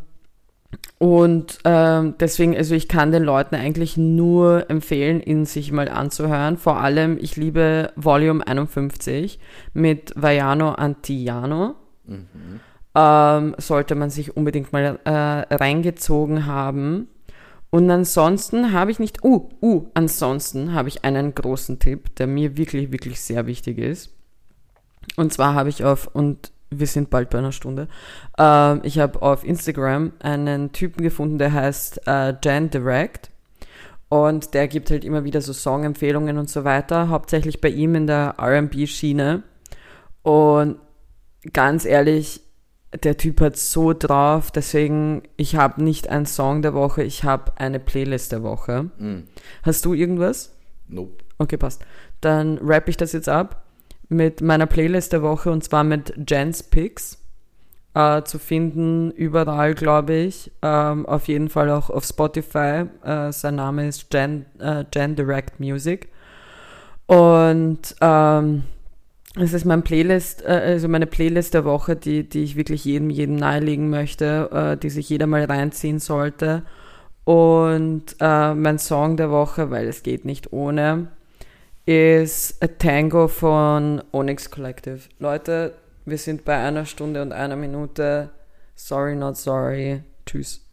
Und ähm, deswegen, also ich kann den Leuten eigentlich nur empfehlen, ihn sich mal anzuhören. Vor allem, ich liebe Volume 51 mit Vaiano Antiano. Mhm. Ähm, sollte man sich unbedingt mal äh, reingezogen haben. Und ansonsten habe ich nicht, uh, uh, ansonsten habe ich einen großen Tipp, der mir wirklich, wirklich sehr wichtig ist. Und zwar habe ich auf, und wir sind bald bei einer Stunde, ähm, ich habe auf Instagram einen Typen gefunden, der heißt äh, Jan Direct. Und der gibt halt immer wieder so Songempfehlungen und so weiter, hauptsächlich bei ihm in der RB-Schiene. Und ganz ehrlich, der Typ hat so drauf, deswegen, ich habe nicht einen Song der Woche, ich habe eine Playlist der Woche. Mhm. Hast du irgendwas? Nope. Okay, passt. Dann rappe ich das jetzt ab mit meiner Playlist der Woche und zwar mit Jens Picks. Äh, zu finden überall, glaube ich. Ähm, auf jeden Fall auch auf Spotify. Äh, sein Name ist Jen, äh, Jen Direct Music. Und ähm, es ist mein Playlist, äh, also meine Playlist der Woche, die, die ich wirklich jedem, jedem nahelegen möchte, äh, die sich jeder mal reinziehen sollte. Und äh, mein Song der Woche, weil es geht nicht ohne, ist A Tango von Onyx Collective. Leute, wir sind bei einer Stunde und einer Minute. Sorry, not sorry. Tschüss.